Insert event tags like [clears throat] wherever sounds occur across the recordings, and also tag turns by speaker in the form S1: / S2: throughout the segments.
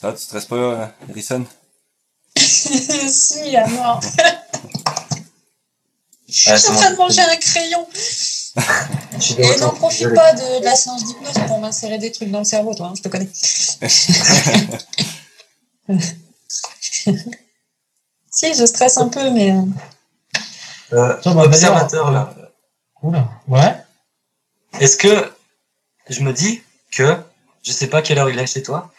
S1: Ça va, tu stresses pas, euh, Harrison? [laughs]
S2: Si, à mort. [laughs] Je suis
S3: Ah,
S2: en train de manger un crayon. Et n'en profite pas de, de la séance d'hypnose pour m'insérer des trucs dans le cerveau, toi, hein, je te connais. [laughs] si, je stresse un peu, mais. euh,
S3: Euh, observateur, là.
S4: Oula. Ouais.
S3: Est-ce que je me dis que je sais pas quelle heure il est chez toi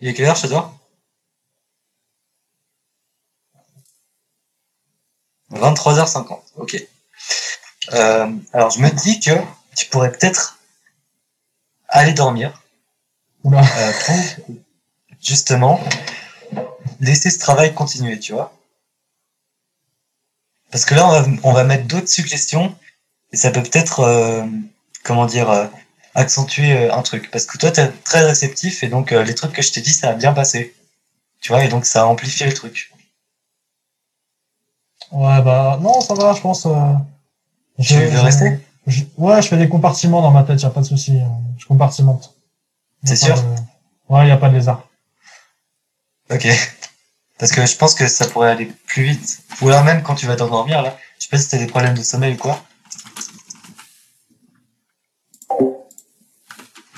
S3: Il est quelle heure chez toi? 23h50, ok. Euh, alors je me dis que tu pourrais peut-être aller dormir
S4: Oula.
S3: euh, pour justement laisser ce travail continuer, tu vois. Parce que là, on va, on va mettre d'autres suggestions et ça peut peut-être, euh, comment dire, euh, accentuer euh, un truc. Parce que toi, t'es très réceptif et donc euh, les trucs que je t'ai dit, ça a bien passé. Tu vois, et donc ça a amplifié le truc.
S4: Ouais, bah, non, ça va, je pense. euh,
S3: Tu
S4: je-
S3: veux rester?
S4: je- Ouais, je fais des compartiments dans ma tête, y a pas de souci. euh, Je compartimente.
S3: C'est sûr?
S4: de- Ouais, y a pas de lézard.
S3: Ok. Parce que je pense que ça pourrait aller plus vite. Ou alors même quand tu vas t'endormir, là, je sais pas si t'as des problèmes de sommeil ou quoi.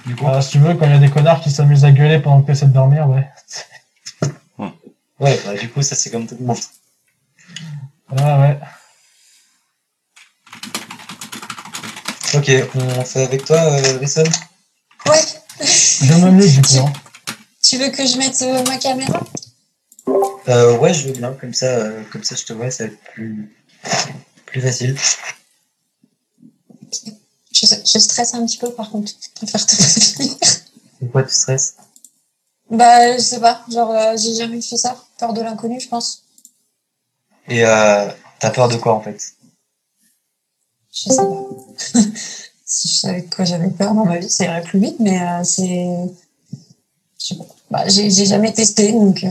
S3: Du coup,
S4: Euh, si tu veux, quand il y a des connards qui s'amusent à gueuler pendant que tu essaies de dormir, ouais.
S3: ouais, bah, du coup, ça c'est comme tout le monde.
S4: Ouais, ouais.
S3: Ok, on fait avec toi, euh, Risson
S2: Ouais.
S4: Je me mute du coup. Hein.
S2: Tu veux que je mette euh, ma caméra?
S3: Euh, Ouais, je veux bien, comme ça, euh, comme ça je te vois, ça va être plus, plus facile.
S2: Je, je stresse un petit peu, par contre. Je préfère te [laughs] prévenir.
S3: Pourquoi tu stresses?
S2: Bah, je sais pas. Genre, euh, j'ai jamais fait ça. Peur de l'inconnu, je pense.
S3: Et euh, t'as peur de quoi en fait?
S2: Je sais pas. [laughs] si je savais de quoi j'avais peur dans ma vie, ça irait plus vite, mais euh, c'est. Je sais pas. Bah, j'ai j'ai jamais testé, donc.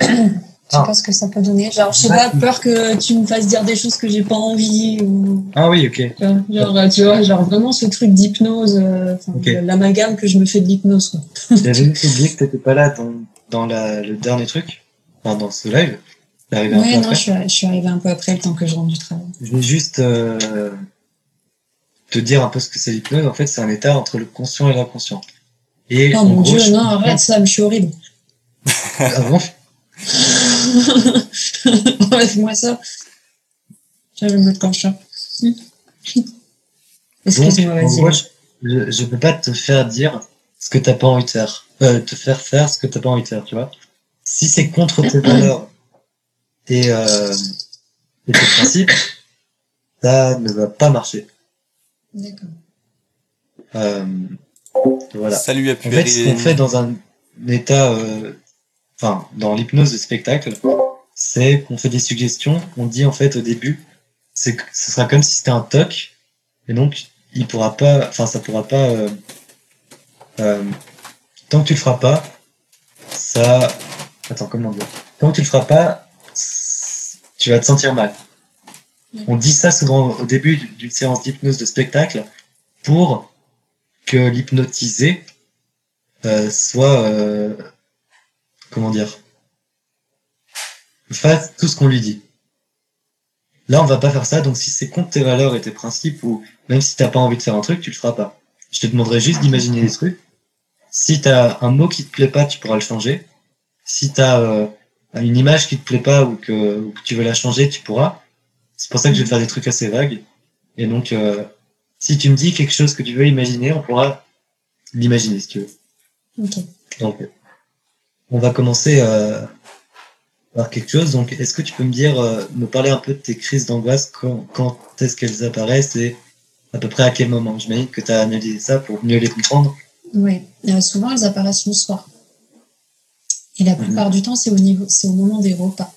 S2: [clears throat] Je sais
S3: Ah.
S2: pas ce que ça peut donner. Genre, je sais pas, peur que tu me fasses dire des choses que j'ai pas envie ou.
S3: Ah oui, ok.
S2: Genre, euh, tu vois, genre vraiment ce truc d'hypnose, euh, enfin,
S3: Ok.
S2: l'amalgame que je me fais de l'hypnose, quoi. [laughs]
S3: J'avais oublié que t'étais pas là dans, dans la, le dernier truc, enfin dans ce live. T'es arrivé un
S2: Ouais,
S3: peu
S2: non,
S3: après.
S2: je suis, je suis arrivée un peu après le temps que je rentre du travail.
S3: Je vais juste euh, te dire un peu ce que c'est l'hypnose. En fait, c'est un état entre le conscient et l'inconscient. Et
S2: Oh
S3: en
S2: mon
S3: gros,
S2: dieu,
S3: je-
S2: non, arrête ça, je suis horrible. [laughs]
S3: Ah bon? [laughs] [laughs]
S2: Enlève-moi ça. Je vais me mettre comme ça. Excuse-moi, vas-y.
S3: je, je, je peux pas te faire dire ce que t'as pas envie de faire. Euh, te faire faire ce que t'as pas envie de faire, tu vois. Si c'est contre tes [coughs] valeurs et, euh, et tes principes, ça ne va pas marcher.
S2: D'accord.
S3: Euh, voilà.
S1: Salut à
S3: En fait, ce qu'on fait dans un état, euh, enfin, dans l'hypnose de spectacle, c'est qu'on fait des suggestions. On dit en fait au début, c'est que ce sera comme si c'était un toc, et donc il pourra pas, enfin, ça pourra pas. euh, euh, tant que tu le feras pas, ça. Attends, comment dire Tant que tu le feras pas, tu vas te sentir mal. On dit ça souvent au début d'une séance d'hypnose de spectacle pour que l'hypnotisé euh, soit euh, comment dire fasse tout ce qu'on lui dit. Là, on va pas faire ça, donc si c'est contre tes valeurs et tes principes, ou même si t'as pas envie de faire un truc, tu le feras pas. Je te demanderai juste d'imaginer des trucs. Si t'as un mot qui te plaît pas, tu pourras le changer. Si t'as euh, une image qui te plaît pas ou que, ou que tu veux la changer, tu pourras. C'est pour ça que je vais te faire des trucs assez vagues. Et donc, euh, si tu me dis quelque chose que tu veux imaginer, on pourra l'imaginer si tu veux.
S2: Ok.
S3: Donc, on va commencer euh, par quelque chose. Donc, est-ce que tu peux me dire, euh, me parler un peu de tes crises d'angoisse, quand, quand est-ce qu'elles apparaissent et à peu près à quel moment? J'imagine que tu as analysé ça pour mieux les comprendre.
S2: Oui. Euh, souvent, elles apparaissent le soir. Et la plupart du temps, c'est au niveau, c'est au moment des repas.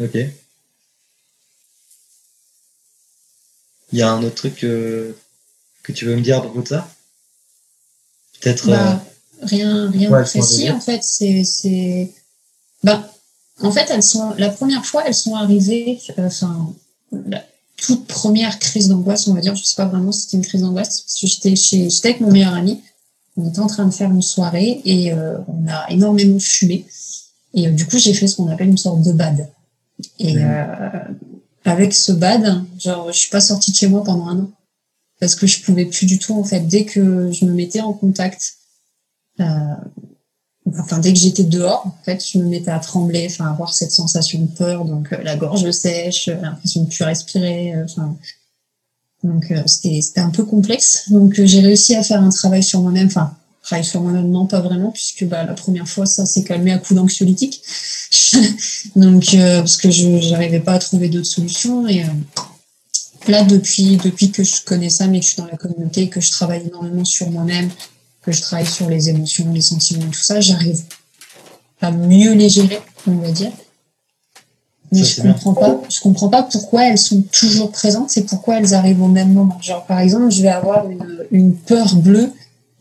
S3: Ok. Il y a un autre truc que tu veux me dire à propos de ça? Peut-être.
S2: Bah, rien, rien
S3: Ouais,
S2: de précis, en fait. C'est, c'est, bah, en fait, elles sont, la première fois, elles sont arrivées, euh, enfin, la- toute première crise d'angoisse, on va dire. Je sais pas vraiment si c'était une crise d'angoisse, parce que j'étais chez, j'étais avec mon meilleur ami. On était en train de faire une soirée et euh, on a énormément fumé. Et euh, du coup, j'ai fait ce qu'on appelle une sorte de bad. Et euh, avec ce bad, genre, je suis pas sortie de chez moi pendant un an parce que je pouvais plus du tout en fait. Dès que je me mettais en contact, enfin dès que j'étais dehors, en fait, je me mettais à trembler, enfin avoir cette sensation de peur, donc euh, la gorge sèche, euh, l'impression de plus respirer, euh, enfin. donc euh, c'était c'était un peu complexe. Donc euh, j'ai réussi à faire un travail sur moi-même, enfin travail sur moi-même non pas vraiment puisque bah la première fois ça s'est calmé à coup d'anxiolytique. [laughs] donc euh, parce que je j'arrivais pas à trouver d'autres solutions et euh, là depuis depuis que je connais ça mais que je suis dans la communauté que je travaille énormément sur moi-même que je travaille sur les émotions les sentiments tout ça j'arrive à mieux les gérer on va dire mais
S3: Ça,
S2: je
S3: bien.
S2: comprends pas je comprends pas pourquoi elles sont toujours présentes c'est pourquoi elles arrivent au même moment genre par exemple je vais avoir une, une peur bleue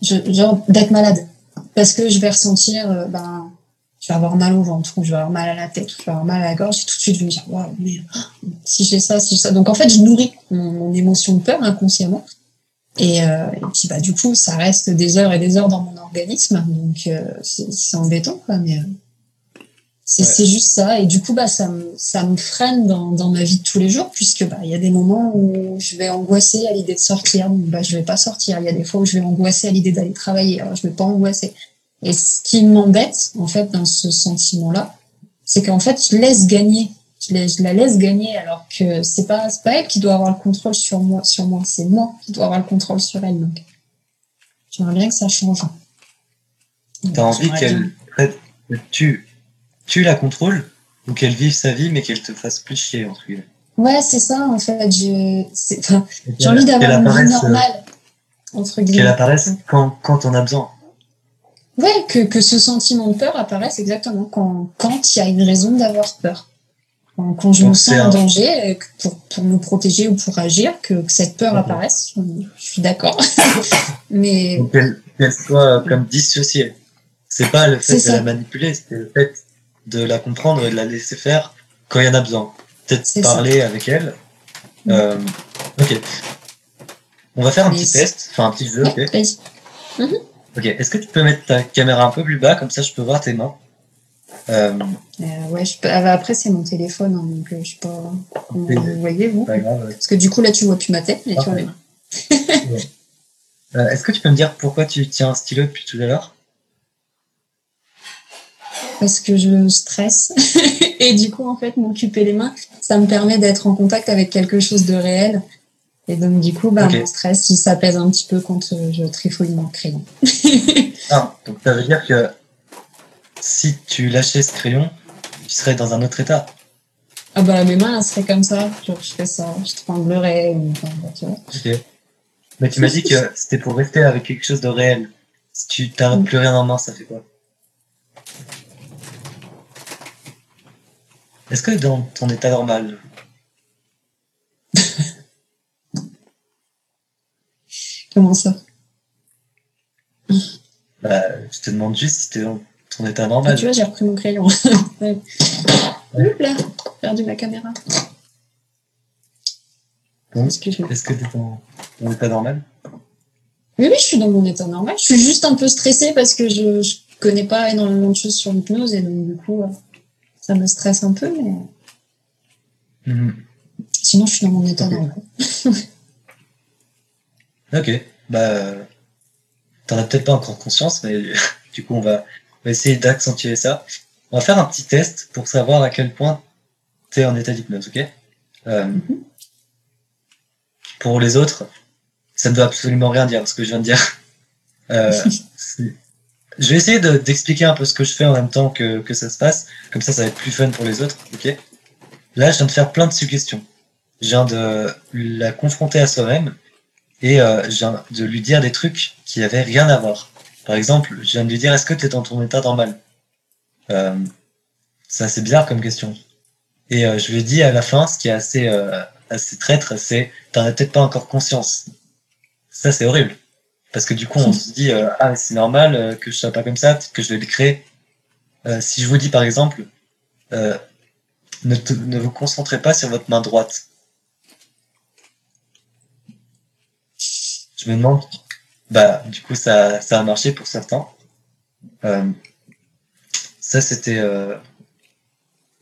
S2: je, genre d'être malade parce que je vais ressentir euh, ben je vais avoir mal au ventre, ou je vais avoir mal à la tête, ou je vais avoir mal à la gorge, et tout de suite je vais me dire, waouh, mais si j'ai ça, si j'ai ça. Donc en fait, je nourris mon, mon émotion de peur inconsciemment. Et, euh, et puis bah du coup, ça reste des heures et des heures dans mon organisme, donc euh, c'est embêtant quoi. Mais euh, c'est
S3: Ouais.
S2: juste ça. Et du coup, bah ça me ça me freine dans, dans ma vie de tous les jours, puisque bah il y a des moments où je vais angoisser à l'idée de sortir, donc bah je vais pas sortir. Il y a des fois où je vais angoisser à l'idée d'aller travailler, alors je vais pas angoisser. Et ce qui m'embête, en fait, dans ce sentiment-là, c'est qu'en fait, je laisse gagner. Je, la- je la laisse gagner alors que c'est pas, c'est pas elle qui doit avoir le contrôle sur moi, sur moi. C'est moi qui dois avoir le contrôle sur elle. Donc, j'aimerais bien que ça change.
S3: T'as envie qu'elle tu, tu la contrôles ou qu'elle vive sa vie mais qu'elle te fasse plus chier entre guillemets?
S2: Ouais, c'est ça, en fait. J'ai
S3: qu'elle-
S2: envie d'avoir
S3: qu'elle
S2: une vie
S3: euh,
S2: normale, entre
S3: Qu'elle
S2: guillemets.
S3: apparaisse quand, quand on a besoin.
S2: Ouais, que, que ce sentiment de peur apparaisse exactement quand quand il y a une raison d'avoir peur. Me sens
S3: c'est
S2: en
S3: un-
S2: danger euh, pour, pour me protéger ou pour agir, que, que cette peur
S3: Mhm.
S2: apparaisse, je, je suis d'accord. [laughs] Mais
S3: qu'elle soit comme dissociée. C'est pas le fait de
S2: ça.
S3: la manipuler, c'est le fait de la comprendre et de la laisser faire quand il y en a besoin. Peut-être
S2: ça.
S3: parler avec elle.
S2: Mhm.
S3: Euh, ok. On va faire un
S2: Mais
S3: petit test, enfin un petit jeu, ok.
S2: Vas-y.
S3: Ok, est-ce que tu peux mettre ta caméra un peu plus bas, comme ça je peux voir tes mains? Euh,
S2: Euh, ouais, je ah bah, après c'est mon téléphone, hein, donc euh, je sais pas comment vous voyez vous.
S3: Pas grave.
S2: Parce que du coup là tu vois plus ma tête, mais tu vois
S3: Parfait.
S2: mes mains. [laughs]
S3: Euh, est-ce que tu peux me dire pourquoi tu tiens un stylo depuis tout à l'heure?
S2: Parce que je stresse [laughs] et du coup en fait m'occuper les mains, ça me permet d'être en contact avec quelque chose de réel. Et donc du coup bah
S3: Ok.
S2: mon stress il s'apaise un petit peu quand je trifouille mon crayon. [laughs]
S3: Ah, donc ça veut dire que si tu lâchais ce crayon, tu serais dans un autre état.
S2: Ah bah mes mains elles seraient comme ça, genre je fais ça, je tremblerais ou enfin, tu vois.
S3: Ok. Mais tu m'as dit que c'était pour rester avec quelque chose de réel. Si tu
S2: Mm.
S3: plus rien en main, ça fait quoi? Est-ce que dans ton état normal, [laughs]
S2: Comment ça?
S3: bah, je te demande juste si t'es dans état
S2: Ah,
S3: normal.
S2: Tu vois j'ai repris mon crayon. [laughs] ouais. Oups là, j'ai perdu ma caméra.
S3: Est-ce que t'es dans ton état normal?
S2: Oui, oui, je suis dans mon état normal. Je suis juste un peu stressée parce que je, je connais pas énormément de choses sur l'hypnose et donc du coup, euh, ça me stresse un peu, mais
S3: Mhm.
S2: sinon je suis dans mon état normal.
S3: Ok, bah, t'en as peut-être pas encore conscience, mais [laughs] du coup, on va, on va essayer d'accentuer ça. On va faire un petit test pour savoir à quel point t'es en état d'hypnose, ok? Euh,
S2: Mhm.
S3: Pour les autres, ça ne veut absolument rien dire, ce que je viens de dire. Euh, [laughs] je vais essayer de- d'expliquer un peu ce que je fais en même temps que, que ça se passe, comme ça, ça va être plus fun pour les autres, ok? Là, je viens de faire plein de suggestions. Je viens de la confronter à soi-même et euh, je viens de lui dire des trucs qui avaient rien à voir. Par exemple, je viens de lui dire est-ce que tu es dans ton état normal? Euh, C'est assez bizarre comme question. Et euh, je lui ai dit à la fin, ce qui est assez, euh, assez traître, c'est t'en as peut-être pas encore conscience. Ça, c'est horrible. Parce que du coup, on se dit euh, ah, c'est normal euh, que je sois pas comme ça, que je vais le créer. Euh, si je vous dis par exemple, ne, te, ne vous concentrez pas sur votre main droite. Je me demande bah, du coup, ça, ça a marché pour certains. Euh, ça, c'était, euh,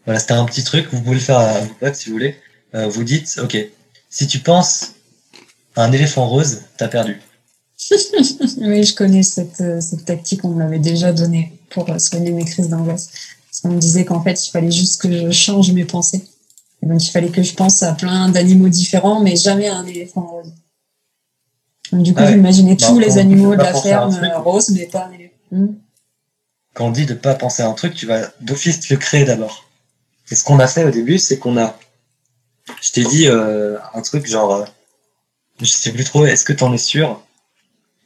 S3: voilà, un petit truc. Vous pouvez le faire à vos potes si vous voulez. Euh, vous dites, ok, si tu penses à un éléphant rose, t'as perdu. [laughs]
S2: oui, je connais cette, cette tactique, on me l'avait déjà donnée pour soigner mes crises d'angoisse. Qu'on me disait qu'en fait, il fallait juste que je change mes pensées. Donc, il fallait que je pense à plein d'animaux différents, mais jamais à un éléphant rose. Donc, du coup,
S3: ouais.
S2: j'imaginais
S3: Bah,
S2: tous les animaux de la ferme euh, roses, mais pas. Hmm.
S3: Quand on dit de pas penser à un truc, tu vas d'office le créer d'abord. Et ce qu'on a fait au début, c'est qu'on a, je t'ai dit euh, un truc genre, euh, je sais plus trop, est-ce que t'en es sûr?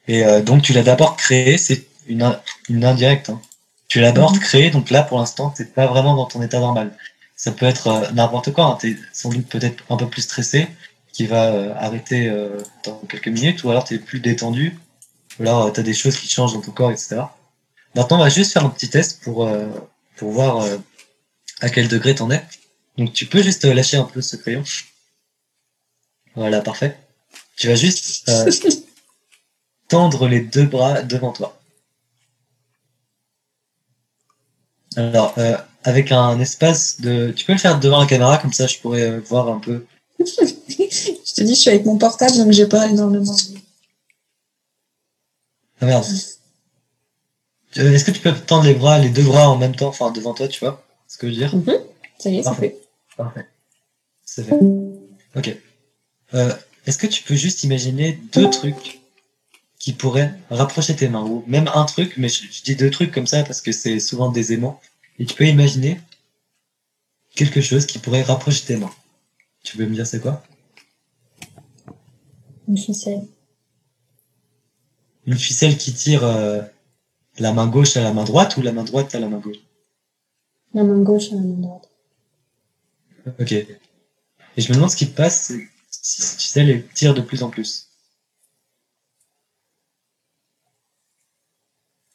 S3: Et euh, donc tu l'as d'abord créé, c'est une, une indirecte. hein. Tu l'as d'abord
S2: Mhm.
S3: créé, donc là pour l'instant t'es pas vraiment dans ton état normal. Ça peut être euh, n'importe quoi, hein. t'es sans doute peut-être un peu plus stressé, qui va euh, arrêter euh, dans quelques minutes, ou alors t'es plus détendu, ou alors euh, t'as des choses qui changent dans ton corps, etc. Maintenant, on va juste faire un petit test pour, pour voir à quel degré t'en es. Donc, tu peux juste lâcher un peu ce crayon. Voilà, parfait. Tu vas juste euh, [laughs] tendre les deux bras devant toi. Alors, euh, avec un espace de... Tu peux le faire devant la caméra, comme ça je pourrais voir un peu. [laughs]
S2: je te dis, je suis avec mon portable, donc j'ai pas énormément.
S3: Ah merde. Euh, Est-ce que tu peux tendre les bras, les deux bras en même temps, enfin devant toi, tu vois ce que je veux dire
S2: Mhm. Ça y est, c'est
S3: Parfait.
S2: fait.
S3: Parfait. C'est fait. Ok. Euh, Est-ce que tu peux juste imaginer deux trucs qui pourraient rapprocher tes mains ou même un truc, mais je, je dis deux trucs comme ça parce que c'est souvent des aimants. Et tu peux imaginer quelque chose qui pourrait rapprocher tes mains. Tu peux me dire c'est quoi?
S2: Une ficelle.
S3: Une ficelle qui tire euh, la main gauche à la main droite ou la main droite à la main gauche?
S2: La main gauche et la main droite.
S3: Ok. Et je me demande ce qui passe si cette ficelle elle tire de plus en plus.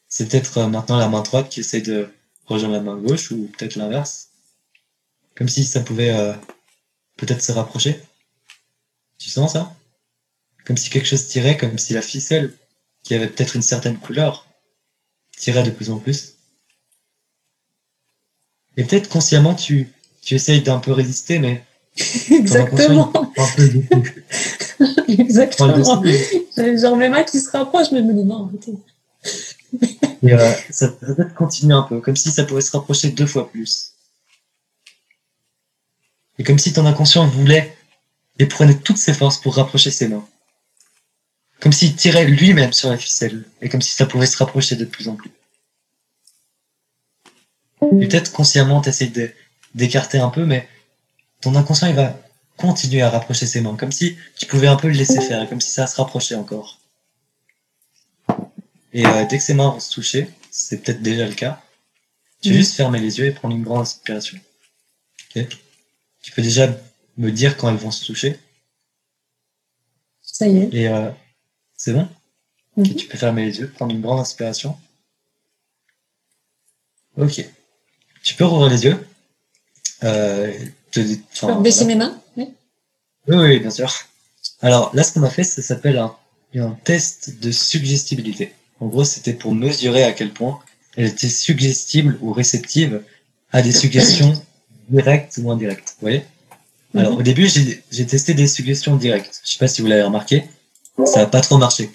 S3: C'est peut-être euh, maintenant la main droite qui essaie de rejoindre la main gauche ou peut-être l'inverse. Comme si ça pouvait euh, peut-être se rapprocher. Tu sens ça? Comme si quelque chose tirait, comme si la ficelle, qui avait peut-être une certaine couleur, tirait de plus en plus. Et peut-être consciemment tu, tu essayes d'un peu résister, mais [laughs]
S2: Exactement. [laughs] Exactement. genre mes mains qui se rapprochent, mais je me dis non, arrêtez. [laughs]
S3: Et euh, ça peut peut-être continuer un peu, comme si ça pouvait se rapprocher deux fois plus. Et comme si ton inconscient voulait et prenait toutes ses forces pour rapprocher ses mains. Comme s'il tirait lui-même sur la ficelle, et comme si ça pouvait se rapprocher de plus en plus. Et peut-être consciemment t'essayes de- d'écarter un peu, mais ton inconscient il va continuer à rapprocher ses mains, comme si tu pouvais un peu le laisser faire, et comme si ça se rapprochait encore. Et euh, dès que ses mains vont se toucher, c'est peut-être déjà le cas, tu vas
S2: Mhm.
S3: juste fermer les yeux et prendre une grande inspiration. Tu peux déjà me dire quand elles vont se toucher,
S2: Ça y est.
S3: et euh, c'est bon?
S2: Mhm.
S3: Ok, Tu peux fermer les yeux, prendre une grande inspiration. Ok. Tu peux rouvrir les yeux. Euh, te, enfin,
S2: peux baisser
S3: voilà.
S2: mes mains Oui.
S3: Oui, oui, bien sûr. Alors là, ce qu'on a fait, ça s'appelle un, un test de suggestibilité. En gros, c'était pour mesurer à quel point elle était suggestible ou réceptive à des suggestions [coughs] directes ou indirectes. Vous voyez? Alors
S2: Mhm.
S3: au début, j'ai testé des suggestions directes. Je sais pas si vous l'avez remarqué. Ça a pas trop marché.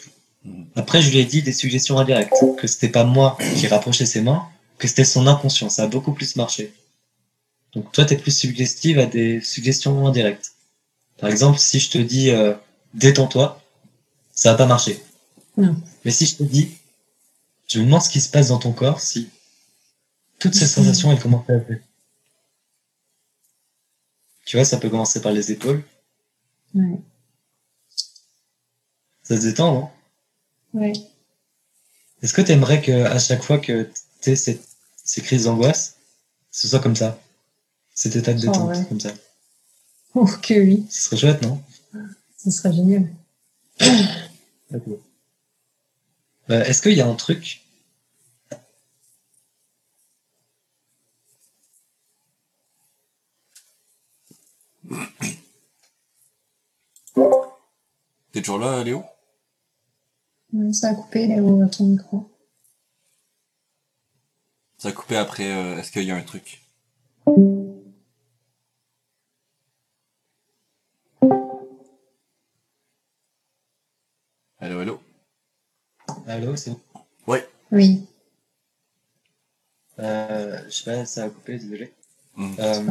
S3: Après, je lui ai dit des suggestions indirectes, que c'était pas moi qui rapprochais ses mains, que c'était son inconscient. Ça a beaucoup plus marché. Donc toi, t'es plus suggestive à des suggestions indirectes. Par exemple, si je te dis euh, détends-toi, ça va pas marcher.
S2: Non.
S3: Mais si je te dis, je me demande ce qui se passe dans ton corps si toutes ces sensations elles commencent à se Tu vois, ça peut commencer par les épaules.
S2: Ouais.
S3: Ça se détend, non?
S2: Ouais.
S3: Est-ce que tu aimerais que à chaque fois que tu aies cette- ces crises d'angoisse, ce soit comme ça? Cet état de
S2: Oh,
S3: détente,
S2: ouais.
S3: comme ça?
S2: Oh, que oui.
S3: Ce serait chouette, non?
S2: Ce serait génial.
S3: D'accord. Euh, Est-ce qu'il y a un truc
S1: T'es toujours là, Léo?
S2: Ça a coupé Léo, ton micro.
S1: Ça a coupé après, euh, est-ce qu'il y a un truc? Allô, allô?
S3: Allô, c'est bon?
S2: Oui.
S3: euh, Je sais pas, ça a coupé, désolé.
S1: Hmm.
S3: Euh,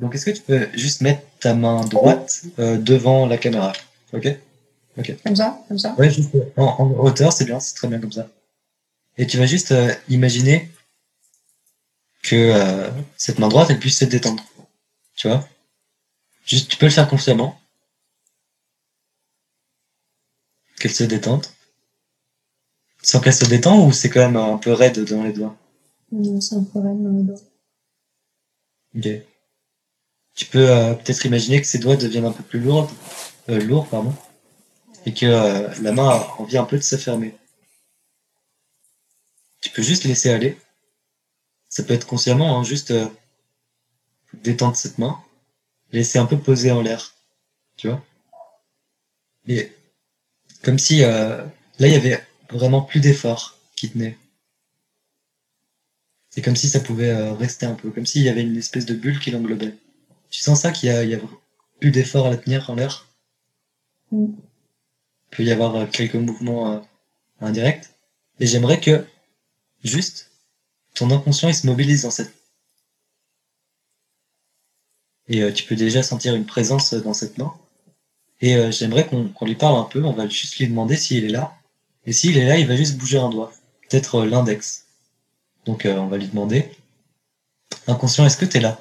S3: donc, est-ce que tu peux juste mettre ta main droite euh, devant la caméra Ok?
S2: Comme ça, comme ça.
S3: Ouais, juste en, en hauteur, c'est bien, c'est très bien comme ça. Et tu vas juste euh, imaginer que euh, cette main droite, elle puisse se détendre. Tu vois? Juste, tu peux le faire consciemment. Qu'elle se détende. Sans qu'elle se détend ou c'est quand même un peu raide dans les doigts?
S2: Non, c'est un problème dans les doigts.
S3: Ok. Tu peux euh, peut-être imaginer que ses doigts deviennent un peu plus lourds, euh, lourds pardon, et que euh, la main a envie un peu de se fermer. Tu peux juste laisser aller. Ça peut être consciemment, hein, juste euh, détendre cette main, laisser un peu poser en l'air, tu vois? Et comme si euh, là il y avait vraiment plus d'effort qui tenait. C'est comme si ça pouvait euh, rester un peu, comme s'il y avait une espèce de bulle qui l'englobait. Tu sens ça qu'il y y a plus d'effort à la tenir en l'air?
S2: Mm.
S3: Il peut y avoir euh, quelques mouvements euh, indirects. Et j'aimerais que, juste, ton inconscient il se mobilise dans cette. Et euh, tu peux déjà sentir une présence dans cette main. Et euh, j'aimerais qu'on qu'on lui parle un peu, on va juste lui demander s'il est là. Et s'il est là, il va juste bouger un doigt. Peut-être l'index. Donc euh, on va lui demander. Inconscient, est-ce que t'es là?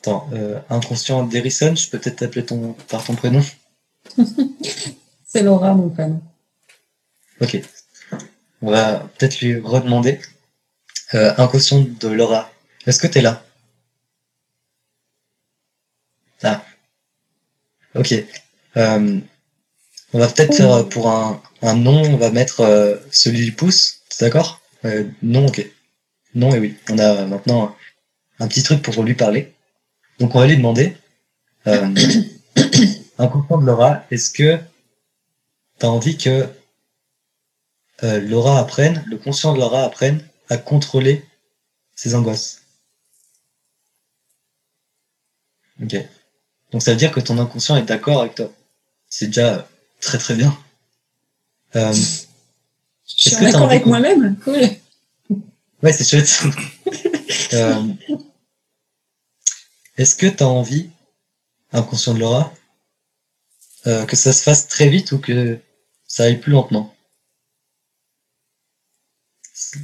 S3: Attends, inconscient d'Erison, je peux peut-être t'appeler ton, par ton prénom? [laughs]
S2: C'est Laura, mon prénom.
S3: Ok. On va peut-être lui redemander. Euh, inconscient de Laura, est-ce que t'es là? Ah. Ok. Euh, on va peut-être faire euh, pour un, un nom, on va mettre euh, celui du pouce, t'es d'accord? Euh, Non, ok. Non et oui. On a maintenant un petit truc pour lui parler. Donc on va lui demander. [coughs] [coughs] [coughs] Inconscient de Laura, est-ce que t'as envie que euh, Laura apprenne, le conscient de Laura apprenne à contrôler ses angoisses? Ok. Donc ça veut dire que ton inconscient est d'accord avec toi. C'est déjà très très bien. Euh,
S2: Je suis d'accord avec moi-même. Cool.
S3: ouais, c'est chouette. Euh, Est-ce que tu as envie, inconscient de Laura, euh, que ça se fasse très vite ou que ça aille plus lentement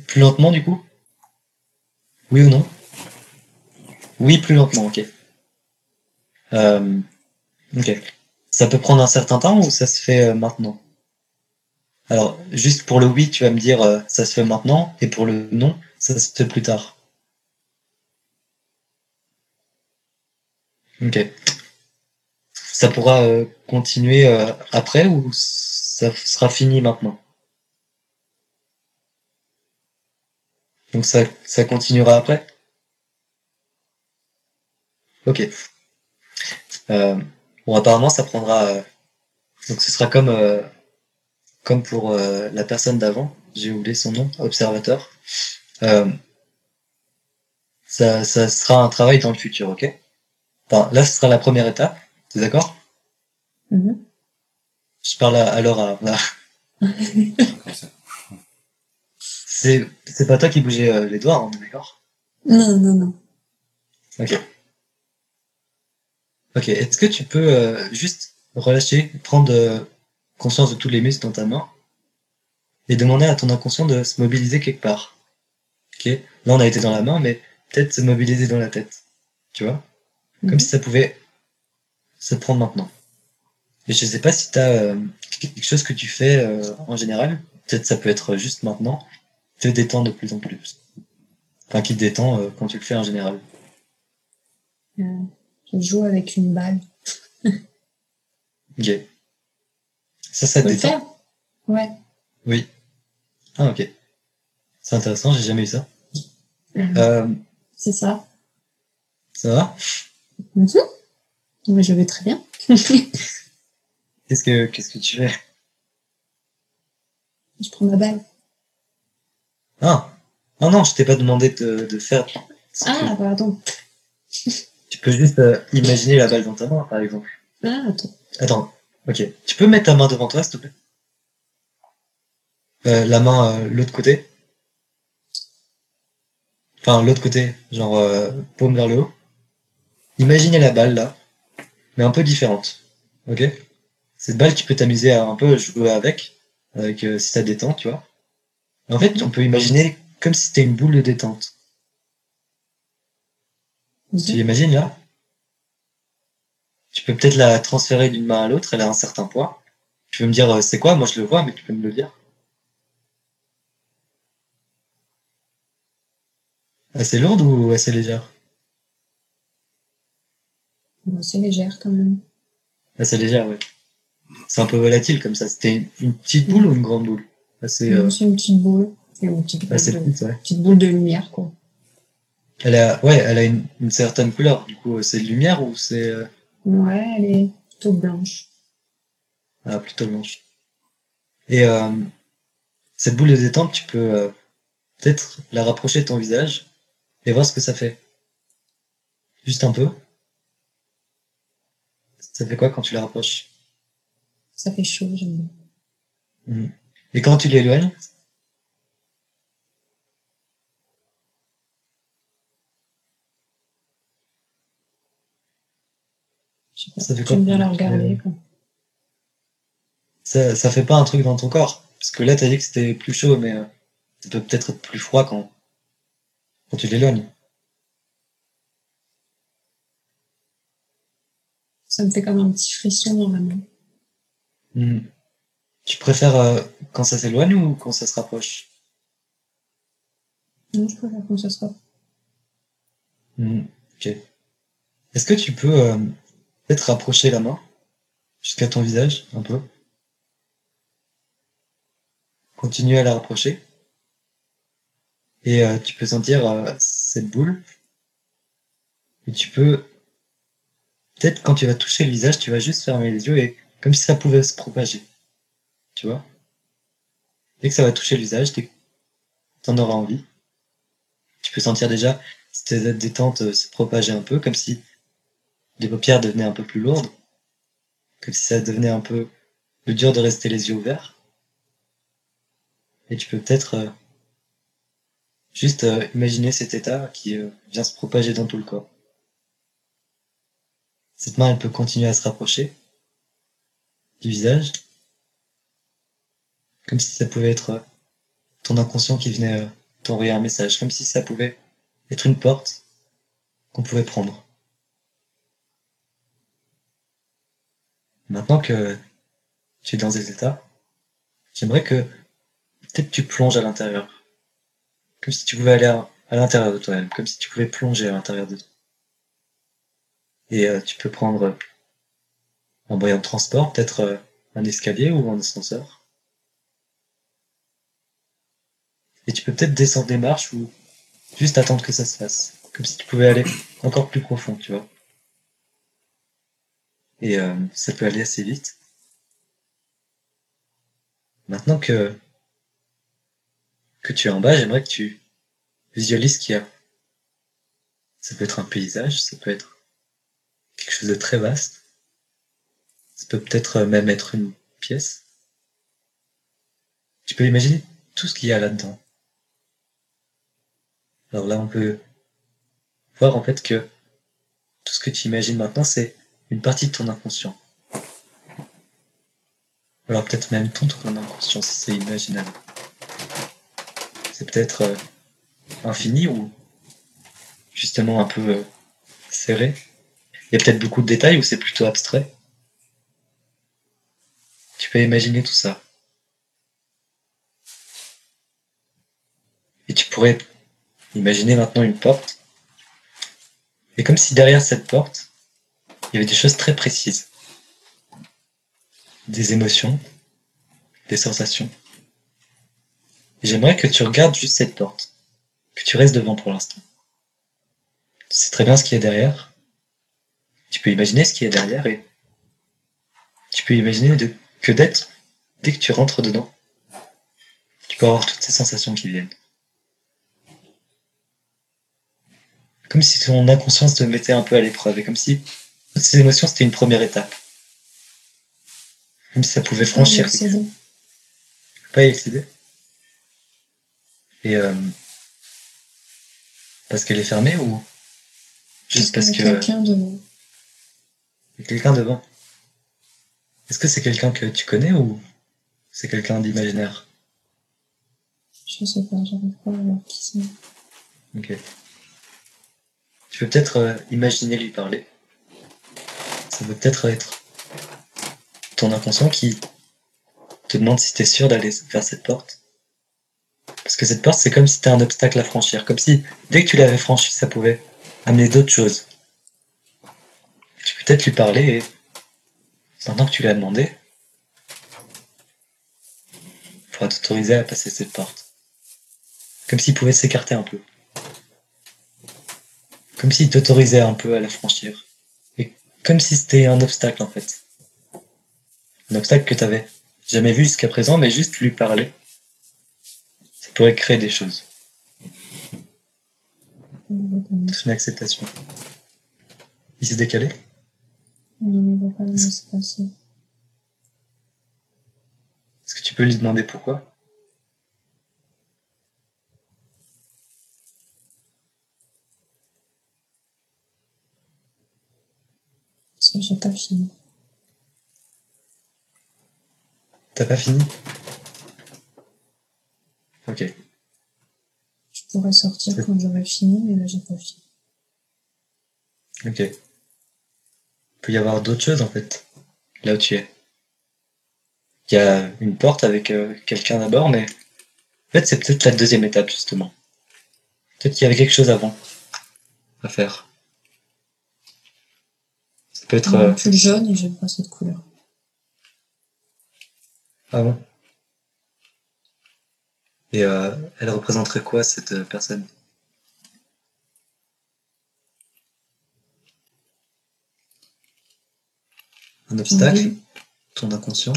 S3: Plus lentement du coup? Oui ou non? Oui, plus lentement, ok. Euh, ok. Ça peut prendre un certain temps ou ça se fait euh, maintenant? Alors, juste pour le oui, tu vas me dire euh, ça se fait maintenant, et pour le non, ça se fait plus tard. Ok. Ça pourra euh, continuer euh, après ou ça sera fini maintenant? Donc ça, ça continuera après? Ok. Euh, bon, apparemment, ça prendra. euh, donc ce sera comme, euh, comme pour euh, la personne d'avant. J'ai oublié son nom, observateur. Ça, ça sera un travail dans le futur, ok? Enfin, là, ce sera la première étape. T'es d'accord?
S2: Mhm.
S3: Je parle à, à Laura. [laughs] C'est, c'est pas toi qui bougeais euh, les doigts, on est d'accord?
S2: Non, non, non.
S3: Ok. Ok, est-ce que tu peux euh, juste relâcher, prendre euh, conscience de tous les muscles dans ta main et demander à ton inconscient de se mobiliser quelque part? Ok Là, on a été dans la main, mais peut-être se mobiliser dans la tête. Tu vois? Comme
S2: Mhm.
S3: si ça pouvait se prendre maintenant. Et je sais pas si tu as quelque chose que tu fais euh, en général. Peut-être ça peut être juste maintenant. Te détend de plus en plus. Enfin, qui te détend euh, quand tu le fais en général.
S2: Euh, je joue avec une balle.
S3: Ok. Ça, ça te détend
S2: faire Ouais.
S3: Oui. Ah, ok. C'est intéressant, j'ai jamais eu ça.
S2: Mhm.
S3: Euh,
S2: C'est ça.
S3: ça va?
S2: Mhm. Mais je vais très bien. [laughs]
S3: Qu'est-ce que qu'est-ce que tu fais?
S2: Je prends ma balle.
S3: Ah Non, non, je t'ai pas demandé de, de faire.
S2: Ah, pardon.
S3: Tu peux juste euh, imaginer la balle dans ta main, par exemple.
S2: Ah, attends.
S3: Attends, ok. Tu peux mettre ta main devant toi, s'il te plaît? Euh, La main, euh, l'autre côté? Enfin, l'autre côté, genre euh, paume vers le haut. Imaginez la balle là, mais un peu différente. Ok? Cette balle, tu peux t'amuser à un peu jouer avec, avec euh, si ça détend, tu vois. En fait, on peut imaginer comme si c'était une boule de détente. Tu l'imagines là? Tu peux peut-être la transférer d'une main à l'autre, elle a un certain poids. Tu peux me dire euh, c'est quoi? Moi je le vois, mais tu peux me le dire. Assez lourde ou assez légère?
S2: C'est légère quand même.
S3: Assez légère, ouais. C'est un peu volatile comme ça. C'était une- petite boule ou une grande boule? Euh,
S2: C'est une petite boule. C'est une petite boule, de,
S3: petite, ouais.
S2: petite boule de lumière, quoi.
S3: Elle a, ouais, elle a une, une certaine couleur. Du coup, euh, c'est de lumière ou c'est euh,
S2: Ouais, elle est plutôt blanche.
S3: ah, plutôt blanche Et euh, cette boule de détente, tu peux euh, peut-être la rapprocher de ton visage et voir ce que ça fait. Juste un peu. Ça fait quoi quand tu la rapproches?
S2: Ça fait chaud, j'aime bien.
S3: Mhm. Et quand tu l'éloignes. Ça fait quoi
S2: J'aime bien la regarder, quoi.
S3: ça, ça fait pas un truc dans ton corps? Parce que là, t'as dit que c'était plus chaud, mais euh, ça peut peut-être être plus froid quand, quand tu l'éloignes.
S2: Ça me fait comme un petit frisson dans la main.
S3: Mhm. Tu préfères euh, quand ça s'éloigne ou quand ça se rapproche?
S2: Non, je préfère quand ça sera.
S3: Mhm. Ok. Est-ce que tu peux euh, peut-être rapprocher la main jusqu'à ton visage un peu? Continuer à la rapprocher? Et euh, tu peux sentir cette boule? Et tu peux peut-être quand tu vas toucher le visage, tu vas juste fermer les yeux et comme si ça pouvait se propager. Tu vois? Dès que ça va toucher le visage, que t'en auras envie, tu peux sentir déjà cette détente euh, se propager un peu, comme si les paupières devenaient un peu plus lourdes, comme si ça devenait un peu plus dur de rester les yeux ouverts. Et tu peux peut-être euh, juste euh, imaginer cet état qui vient se propager dans tout le corps. Cette main, elle peut continuer à se rapprocher du visage, comme si ça pouvait être euh, ton inconscient qui venait euh, t'envoyer un message, comme si ça pouvait être une porte qu'on pouvait prendre. Maintenant que tu es dans ces états, j'aimerais que peut-être tu plonges à l'intérieur. Comme si tu pouvais aller à, à l'intérieur de toi-même, comme si tu pouvais plonger à l'intérieur de toi. Et euh, tu peux prendre euh, un moyen de transport, peut-être euh, un escalier ou un ascenseur. Et tu peux peut-être descendre des marches ou juste attendre que ça se fasse. Comme si tu pouvais aller encore plus profond, tu vois. Et ça peut aller assez vite. Maintenant que, que tu es en bas, j'aimerais que tu visualises ce qu'il y a. Ça peut être un paysage, ça peut être quelque chose de très vaste. Ça peut peut-être même être une pièce. Tu peux imaginer tout ce qu'il y a là-dedans. Alors là, on peut voir en fait que tout ce que tu imagines maintenant, c'est une partie de ton inconscient. Alors peut-être même ton, ton inconscient si c'est imaginable. C'est peut-être euh, infini ou justement un peu euh, serré. Il y a peut-être beaucoup de détails ou c'est plutôt abstrait? Tu peux imaginer tout ça. Et tu pourrais imaginer maintenant une porte. Et comme si derrière cette porte, il y avait des choses très précises. Des émotions, des sensations. J'aimerais que tu regardes juste cette porte. Que tu restes devant pour l'instant. Tu sais très bien ce qu'il y a derrière. Tu peux imaginer ce qu'il y a derrière et tu peux imaginer de, que d'être, dès que tu rentres dedans, peux avoir toutes ces sensations qui viennent. Comme si ton inconscience te mettait un peu à l'épreuve et comme si toutes ces émotions c'était une première étape. Comme si ça pouvait franchir.
S2: Ah, c'est bon.
S3: Pas y accéder. Et euh, parce qu'elle est fermée ou juste parce
S2: y
S3: que
S2: quelqu'un de
S3: il y a quelqu'un devant Est-ce que c'est quelqu'un que tu connais ou c'est quelqu'un d'imaginaire?
S2: Je sais pas, j'arrive pas à voir qui c'est.
S3: Ok. Tu peux peut-être euh, imaginer lui parler. Ça peut peut-être être ton inconscient qui te demande si t'es sûr d'aller vers cette porte. Parce que cette porte, c'est comme si c'était un obstacle à franchir. Comme si, dès que tu l'avais franchi, ça pouvait amener d'autres choses. Tu peut-être lui parler et, maintenant que tu l'as demandé, il pourra t'autoriser à passer cette porte. Comme s'il pouvait s'écarter un peu. Comme s'il t'autorisait un peu à la franchir. Et comme si c'était un obstacle en fait. Un obstacle que t'avais jamais vu jusqu'à présent, mais juste lui parler. Ça pourrait créer des choses. Une acceptation. Il s'est décalé?
S2: Non, mais il va pas me laisser passer.
S3: Est-ce que tu peux lui demander pourquoi?
S2: Parce que j'ai pas fini.
S3: T'as pas fini? Ok.
S2: Je pourrais sortir quand j'aurai fini, mais là j'ai pas fini.
S3: Ok. Il peut y avoir d'autres choses en fait, là où tu es. Il y a une porte avec euh, quelqu'un d'abord, mais en fait c'est peut-être la deuxième étape justement. Peut-être qu'il y avait quelque chose avant à faire. Ça peut être... euh,
S2: Plus jaune et j'aime pas cette couleur.
S3: Ah bon? Et euh, elle représenterait quoi cette euh, personne? Un obstacle
S2: Oui.
S3: Ton inconscient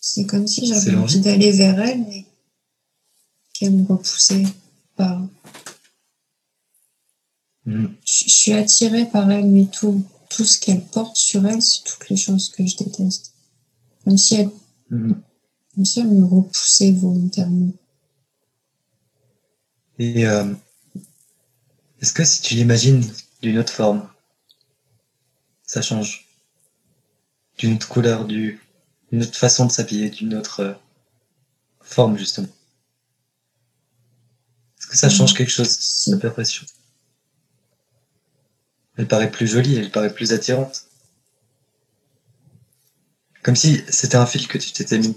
S2: C'est comme si j'avais envie d'aller vers elle, mais qu'elle me repoussait par.
S3: Mhm.
S2: Je je suis attirée par elle, mais tout, tout ce qu'elle porte sur elle, c'est toutes les choses que je déteste. Comme si elle,
S3: Mhm.
S2: comme si elle me repoussait volontairement.
S3: Et euh, est-ce que si tu l'imagines d'une autre forme, ça change D'une autre couleur, du- d'une autre façon de s'habiller, d'une autre euh, forme justement? Est-ce que ça change quelque chose de perception Elle paraît plus jolie, elle paraît plus attirante. Comme si c'était un fil que tu t'étais mis.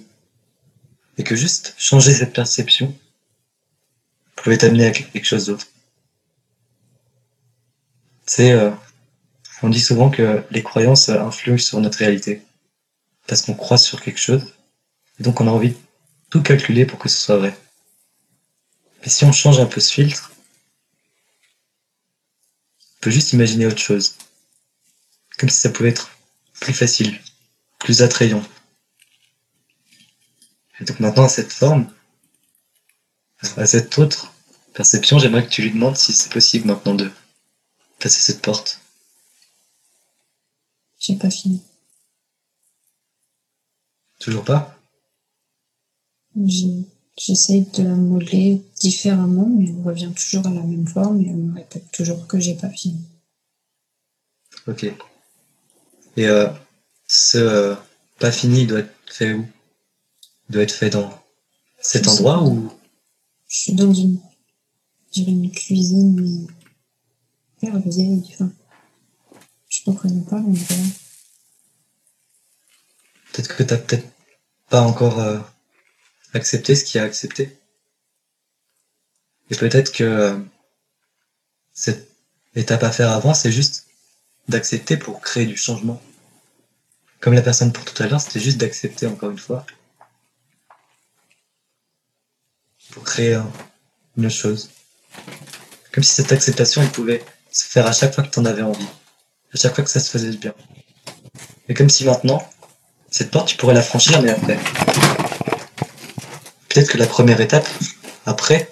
S3: Et que juste changer cette perception pouvait t'amener à quelque chose d'autre. C'est, euh, on dit souvent que les croyances influent sur notre réalité. Parce qu'on croit sur quelque chose. Et donc on a envie de tout calculer pour que ce soit vrai. Mais si on change un peu ce filtre, on peut juste imaginer autre chose. Comme si ça pouvait être plus facile, plus attrayant. Et donc maintenant, à cette forme, à cette autre perception, j'aimerais que tu lui demandes si c'est possible maintenant de passer cette porte.
S2: J'ai pas fini.
S3: Toujours pas?
S2: J'essaye de la modeler différemment, mais elle revient toujours à la même forme et elle me répète toujours que j'ai pas fini.
S3: Ok. Et euh, ce euh, pas fini doit être fait où? Il doit être fait dans cet endroit ou?
S2: Je suis dans une, une cuisine, mais vieille. Enfin, je connais pas l'endroit.
S3: peut-être que t'as peut-être pas encore euh, accepté ce qu'il y a accepté. Et peut-être que euh, cette étape à faire avant, c'est juste d'accepter pour créer du changement. Comme la personne pour tout à l'heure, c'était juste d'accepter encore une fois. Pour créer un- une autre chose. Comme si cette acceptation, elle pouvait se faire à chaque fois que t'en avais envie. À chaque fois que ça se faisait bien. Et comme si maintenant, Cette porte, tu pourrais la franchir, mais après. Peut-être que la première étape, après,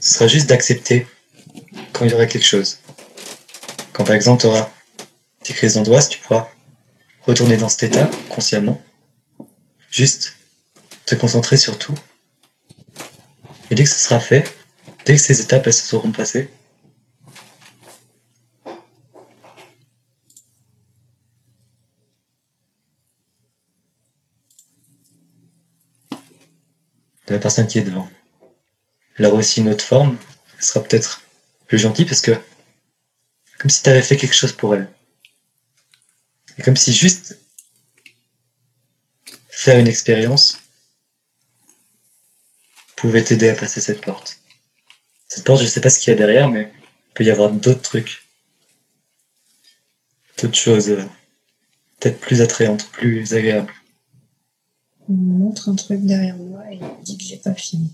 S3: ce sera juste d'accepter quand il y aura quelque chose. Quand par exemple, tu auras tes crises d'angoisse, tu pourras retourner dans cet état consciemment. Juste te concentrer sur tout. Et dès que ce sera fait, dès que ces étapes elles se seront passées, personne qui est devant. Aura aussi une autre forme, elle sera peut-être plus gentille parce que comme si tu avais fait quelque chose pour elle. Et comme si juste faire une expérience pouvait t'aider à passer cette porte. Cette porte, je sais pas ce qu'il y a derrière, mais il peut y avoir d'autres trucs. D'autres choses, euh, peut-être plus attrayantes, plus agréables.
S2: On me montre un truc derrière moi et il me dit que j'ai pas fini.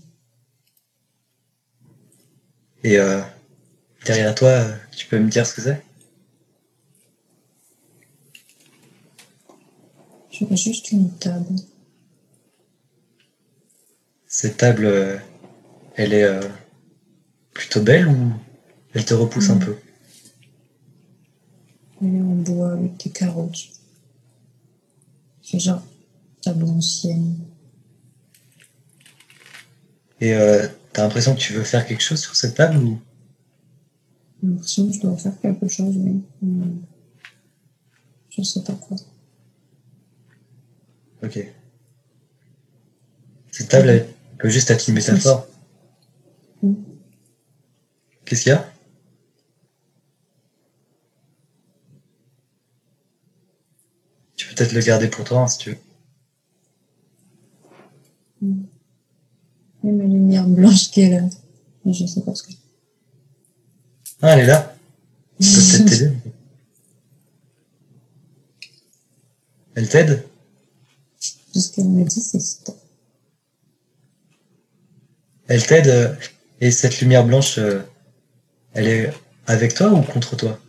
S3: Et euh, derrière toi, euh, tu peux me dire ce que c'est?
S2: Je vois juste une table.
S3: Cette table, euh, elle est euh, plutôt belle ou elle te repousse un
S2: Mhm.
S3: peu?
S2: Elle est en bois avec des dessus. C'est genre table ancienne.
S3: Et euh, t'as l'impression que tu veux faire quelque chose sur cette table ou?
S2: J'ai l'impression que je dois faire quelque chose, oui. Mais Je sais pas quoi.
S3: Ok. Cette table, elle peut juste être une métaphore. Qu'est-ce qu'il y a? Tu peux peut-être le garder pour toi hein, si tu veux.
S2: Il y a ma lumière blanche qui est là. Je sais pas ce que
S3: Ah, elle est là. [laughs] Peut-être t'aider. Elle t'aide?
S2: Tout ce qu'elle me dit, c'est stop.
S3: Elle t'aide euh, et cette lumière blanche, euh, elle est avec toi ou contre toi?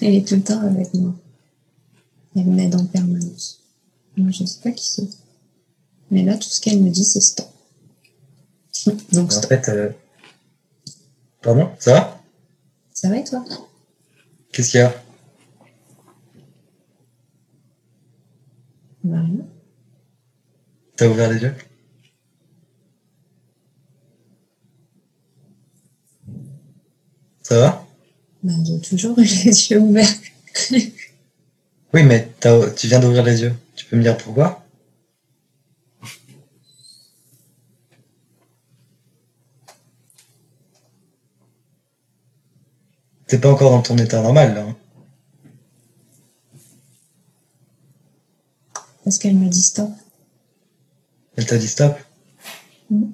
S2: Elle est tout le temps avec moi. Elle m'aide en permanence. Moi, je sais pas qui c'est. Mais là, tout ce qu'elle me dit, c'est stop. Donc,
S3: En
S2: stop.
S3: fait, euh... pardon, ça va?
S2: Ça va et toi?
S3: Qu'est-ce qu'il y a?
S2: Bah, rien.
S3: T'as ouvert les yeux? Ça va?
S2: Bah, j'ai toujours eu les yeux ouverts.
S3: Oui, mais tu viens d'ouvrir les yeux. Tu peux me dire pourquoi? T'es pas encore dans ton état normal, là. hein.
S2: Parce qu'elle me dit stop.
S3: Elle t'a dit stop
S2: Mhm.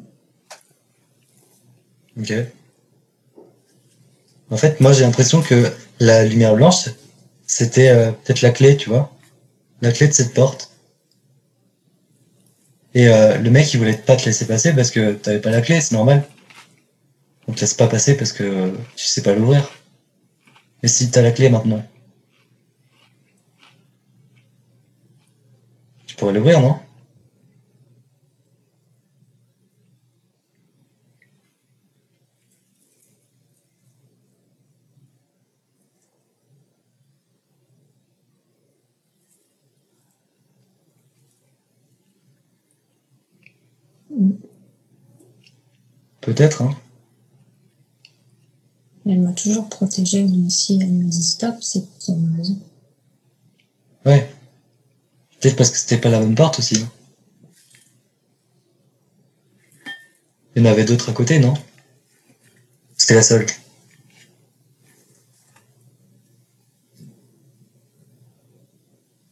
S3: Ok. En fait, moi, j'ai l'impression que la lumière blanche, c'était euh, peut-être la clé, tu vois La clé de cette porte. Et euh, le mec, il voulait pas te laisser passer parce que t'avais pas la clé, c'est normal. On te laisse pas passer parce que tu sais pas l'ouvrir. Et si t'as la clé maintenant Tu pourrais l'ouvrir, non Peut-être, hein
S2: Elle m'a toujours protégée, donc si elle me dit stop, c'est pour son raison.
S3: Ouais. Peut-être parce que c'était pas la bonne porte aussi. hein. Il y en avait d'autres à côté, non? C'était la seule.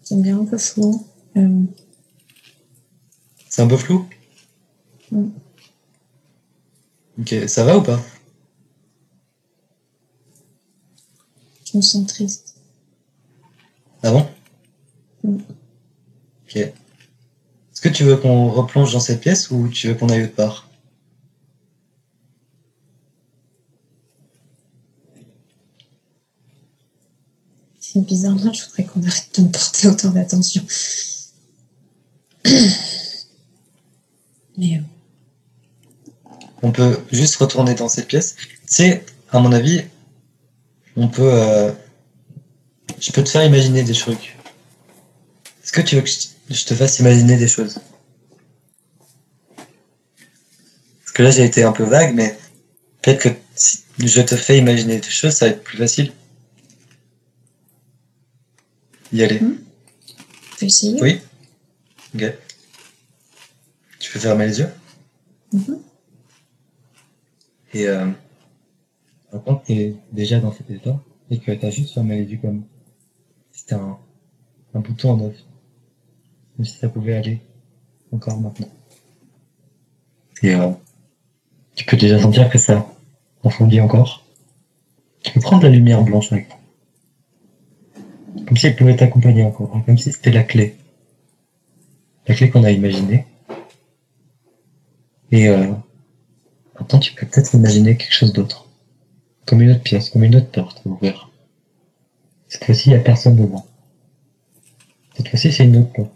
S2: C'est bien un peu flou. Euh,
S3: C'est un peu flou?
S2: Mm.
S3: Ok, ça va ou pas?
S2: me.
S3: Ah bon?
S2: Mm.
S3: Ok. Est-ce que tu veux qu'on replonge dans cette pièce ou tu veux qu'on aille autre part?
S2: C'est bizarre, là, je voudrais qu'on arrête de me porter autant d'attention. Mais.
S3: Euh, On peut juste retourner dans cette pièce. C'est, à mon avis, on peut. euh, je peux te faire imaginer des trucs. Est-ce que tu veux que je te fasse imaginer des choses? Parce que là, j'ai été un peu vague, mais peut-être que si je te fais imaginer des choses, ça va être plus facile. Y aller.
S2: Tu peux essayer?
S3: Oui. Ok. Tu peux fermer les yeux.
S2: Mhm.
S3: Et euh, maintenant que t'es déjà dans cet état et que t'as juste fermé les yeux comme c'était un, un bouton en off. Comme si ça pouvait aller encore maintenant. Et euh, tu peux déjà sentir que ça refroidit encore. Tu peux prendre la lumière blanche avec toi. Comme si elle pouvait t'accompagner encore, hein, comme si c'était la clé. La clé qu'on a imaginée. Et euh, maintenant tu peux peut-être imaginer quelque chose d'autre. Comme une autre pièce, comme une autre porte à ouvrir. Cette fois-ci, il n'y a personne devant. Cette fois-ci, c'est une autre porte.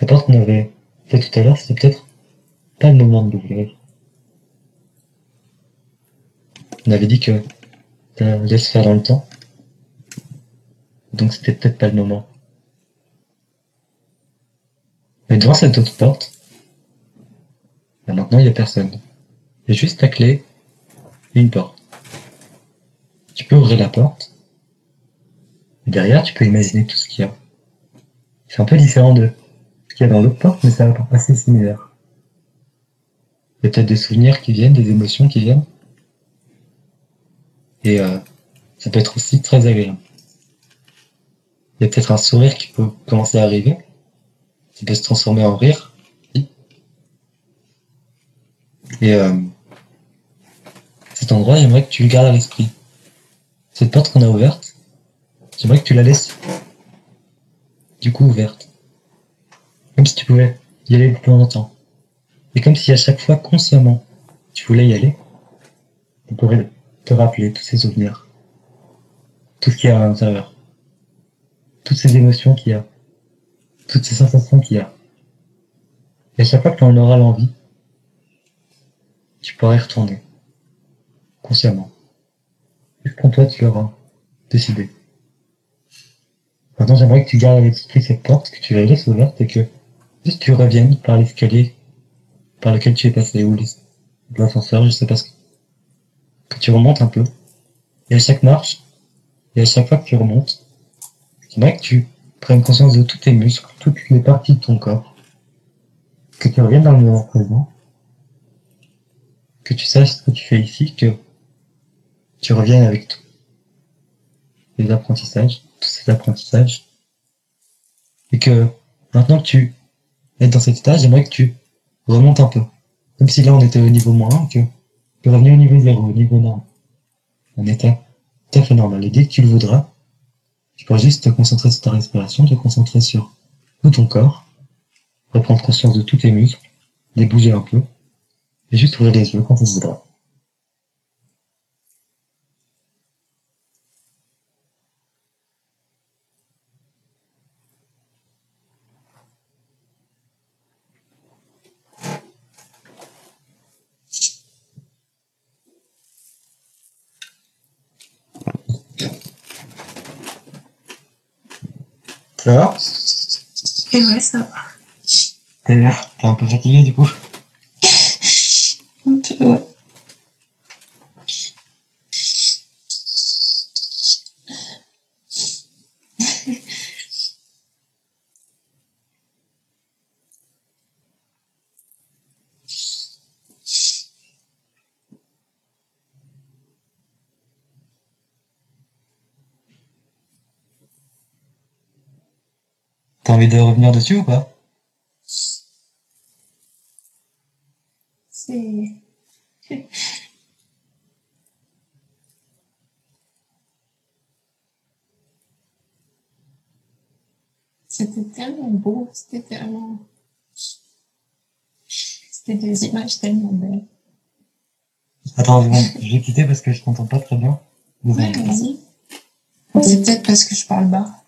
S3: La porte qu'on avait fait tout à l'heure, c'était peut-être pas le moment de l'ouvrir. On avait dit que ça allait se faire dans le temps. Donc c'était peut-être pas le moment. Mais devant cette autre porte, ben maintenant il n'y a personne. Il y a juste ta clé une porte. Tu peux ouvrir la porte. Et derrière, tu peux imaginer tout ce qu'il y a. C'est un peu différent de ce qu'il y a dans l'autre porte, mais c'est assez similaire. Il y a peut-être des souvenirs qui viennent, des émotions qui viennent. Et euh, ça peut être aussi très agréable. Il y a peut-être un sourire qui peut commencer à arriver, qui peut se transformer en rire. Et euh, cet endroit, j'aimerais que tu le gardes à l'esprit. Cette porte qu'on a ouverte, j'aimerais que tu la laisses du coup ouverte. Comme si tu pouvais y aller plus longtemps. Et comme si à chaque fois, consciemment, tu voulais y aller, tu pourrais te rappeler tous ces souvenirs. Tout ce qu'il y a à l'intérieur. Toutes ces émotions qu'il y a. Toutes ces sensations qu'il y a. Et à chaque fois que tu en auras l'envie, tu pourras y retourner. Consciemment. Quand toi tu l'auras décidé. Maintenant, j'aimerais que tu gardes à l'esprit cette porte, que tu la laisses ouverte et que juste tu reviennes par l'escalier par lequel tu es passé ou l'ascenseur, je sais pas ce que, que tu remontes un peu. Et à chaque marche, et à chaque fois que tu remontes, j'aimerais que tu prennes conscience de tous tes muscles, toutes les parties de ton corps, que tu reviennes dans le moment présent, que tu saches ce que tu fais ici, que tu reviennes avec tout. Les apprentissages, tous ces apprentissages. Et que maintenant que tu es dans cet état, j'aimerais que tu remontes un peu. Comme si là on était au niveau moins 1, que tu revenais au niveau 0, au niveau normal. Un état tout à fait normal. Et dès que tu le voudras, tu pourras juste te concentrer sur ta respiration, te concentrer sur tout ton corps, reprendre conscience de tous tes muscles, les bouger un peu, et juste ouvrir les yeux quand tu voudras. Ça va
S2: Et ouais, ça va.
S3: T'es t'es un peu fatigué du coup
S2: Un peu, ouais.
S3: Envie de revenir dessus ou pas?
S2: C'est. [laughs] C'était tellement beau, c'était tellement. C'était des images tellement belles.
S3: Attends, je vais quitter parce que je t'entends pas très bien.
S2: Ouais, vas-y. C'est peut-être parce que je parle bas.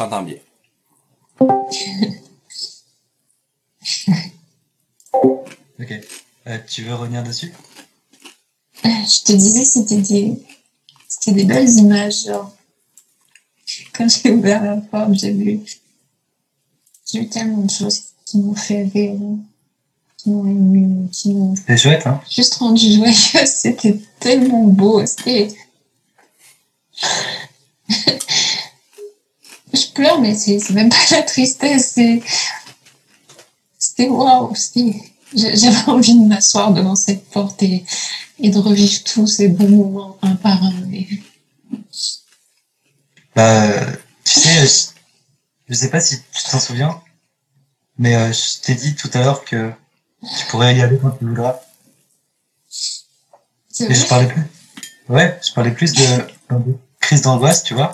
S1: t'entends bien. [laughs] ok.
S3: Euh, tu veux revenir dessus?
S2: Je te disais, c'était des, c'était des belles images. Genre. Quand j'ai ouvert la porte, j'ai vu, j'ai vu tellement de choses qui m'ont fait rire, qui m'ont ému, qui m'ont.
S3: C'était chouette, hein?
S2: Juste rendu joyeuse. [laughs] C'était tellement beau. C'était. [laughs] Pleure, mais c'est même pas [laughs] la tristesse. c'est- C'était waouh. J'avais envie de m'asseoir devant cette porte et, et de revivre tous ces bons moments un par un.
S3: Bah, tu sais, je, je sais pas si tu t'en souviens, mais euh, je t'ai dit tout à l'heure que tu pourrais y aller quand tu voudras. Et je parlais plus. Ouais, je parlais plus de, de crise d'angoisse, tu vois.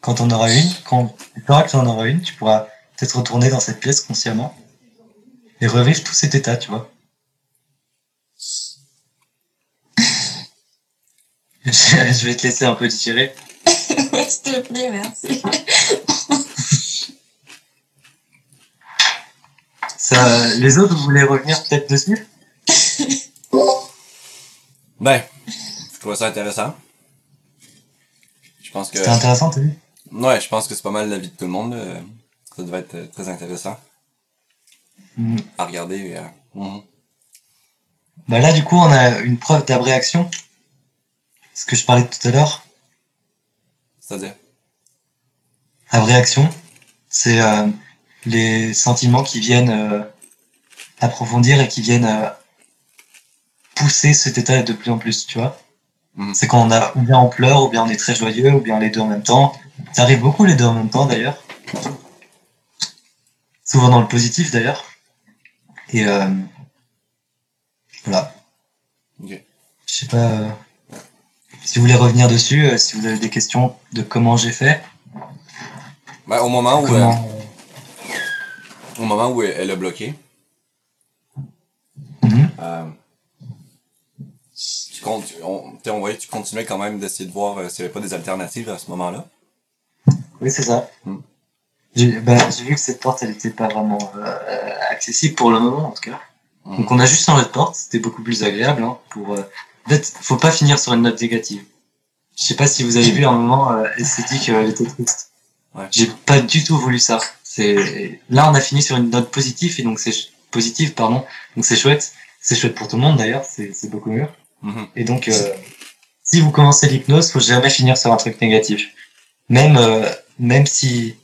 S3: Quand on aura une, quand tu que tu en auras une, tu pourras peut-être retourner dans cette pièce consciemment et revivre tout cet état, tu vois. [laughs] Je, vais te laisser un peu digérer. [laughs]
S2: S'il te plaît, merci. [laughs]
S3: Ça, les autres, vous voulez revenir peut-être dessus?
S1: Ben, je trouve ça intéressant. Je pense que.
S3: C'était intéressant, t'as vu?
S1: Ouais, je pense que c'est pas mal la vie de tout le monde. là. Ça devait être euh, très intéressant
S3: Mhm.
S1: à regarder. euh, mhm.
S3: Bah là, du coup, on a une preuve d'abréaction. Ce que je parlais tout à l'heure.
S1: C'est-à-dire?
S3: Abréaction, c'est euh, les sentiments qui viennent euh, approfondir et qui viennent euh, pousser cet état de plus en plus, tu vois.
S1: Mhm.
S3: C'est quand on a, ou bien on pleure, ou bien on est très joyeux, ou bien les deux en même temps. Ça arrive beaucoup les deux en même temps d'ailleurs. Souvent dans le positif d'ailleurs. Et euh, voilà.
S1: Ok.
S3: Je sais pas euh, si vous voulez revenir dessus, euh, si vous avez des questions de comment j'ai fait.
S1: Ben, au moment où,
S3: Comment,
S1: euh, au moment où elle, elle a bloqué,
S3: Mhm.
S1: euh, tu on, on voyait que tu continuais quand même d'essayer de voir s'il n'y avait pas des alternatives à ce moment-là.
S3: Oui, c'est ça.
S1: Mm.
S3: J'ai bah, j'ai vu que cette porte, elle était pas vraiment euh, accessible pour le moment, en tout cas.
S1: Mhm.
S3: Donc on a juste changé de porte, c'était beaucoup plus agréable. Hein, pour, euh... En fait, faut pas finir sur une note négative. Je sais pas si vous avez vu à un moment, euh, elle s'est dit qu'elle était triste.
S1: Ouais.
S3: J'ai pas du tout voulu ça. C'est Là, on a fini sur une note positive, et donc c'est positive, pardon. Donc c'est chouette. C'est chouette pour tout le monde d'ailleurs, c'est c'est beaucoup mieux.
S1: Mhm.
S3: Et donc, euh, si vous commencez l'hypnose, faut jamais finir sur un truc négatif. Même, euh, même si,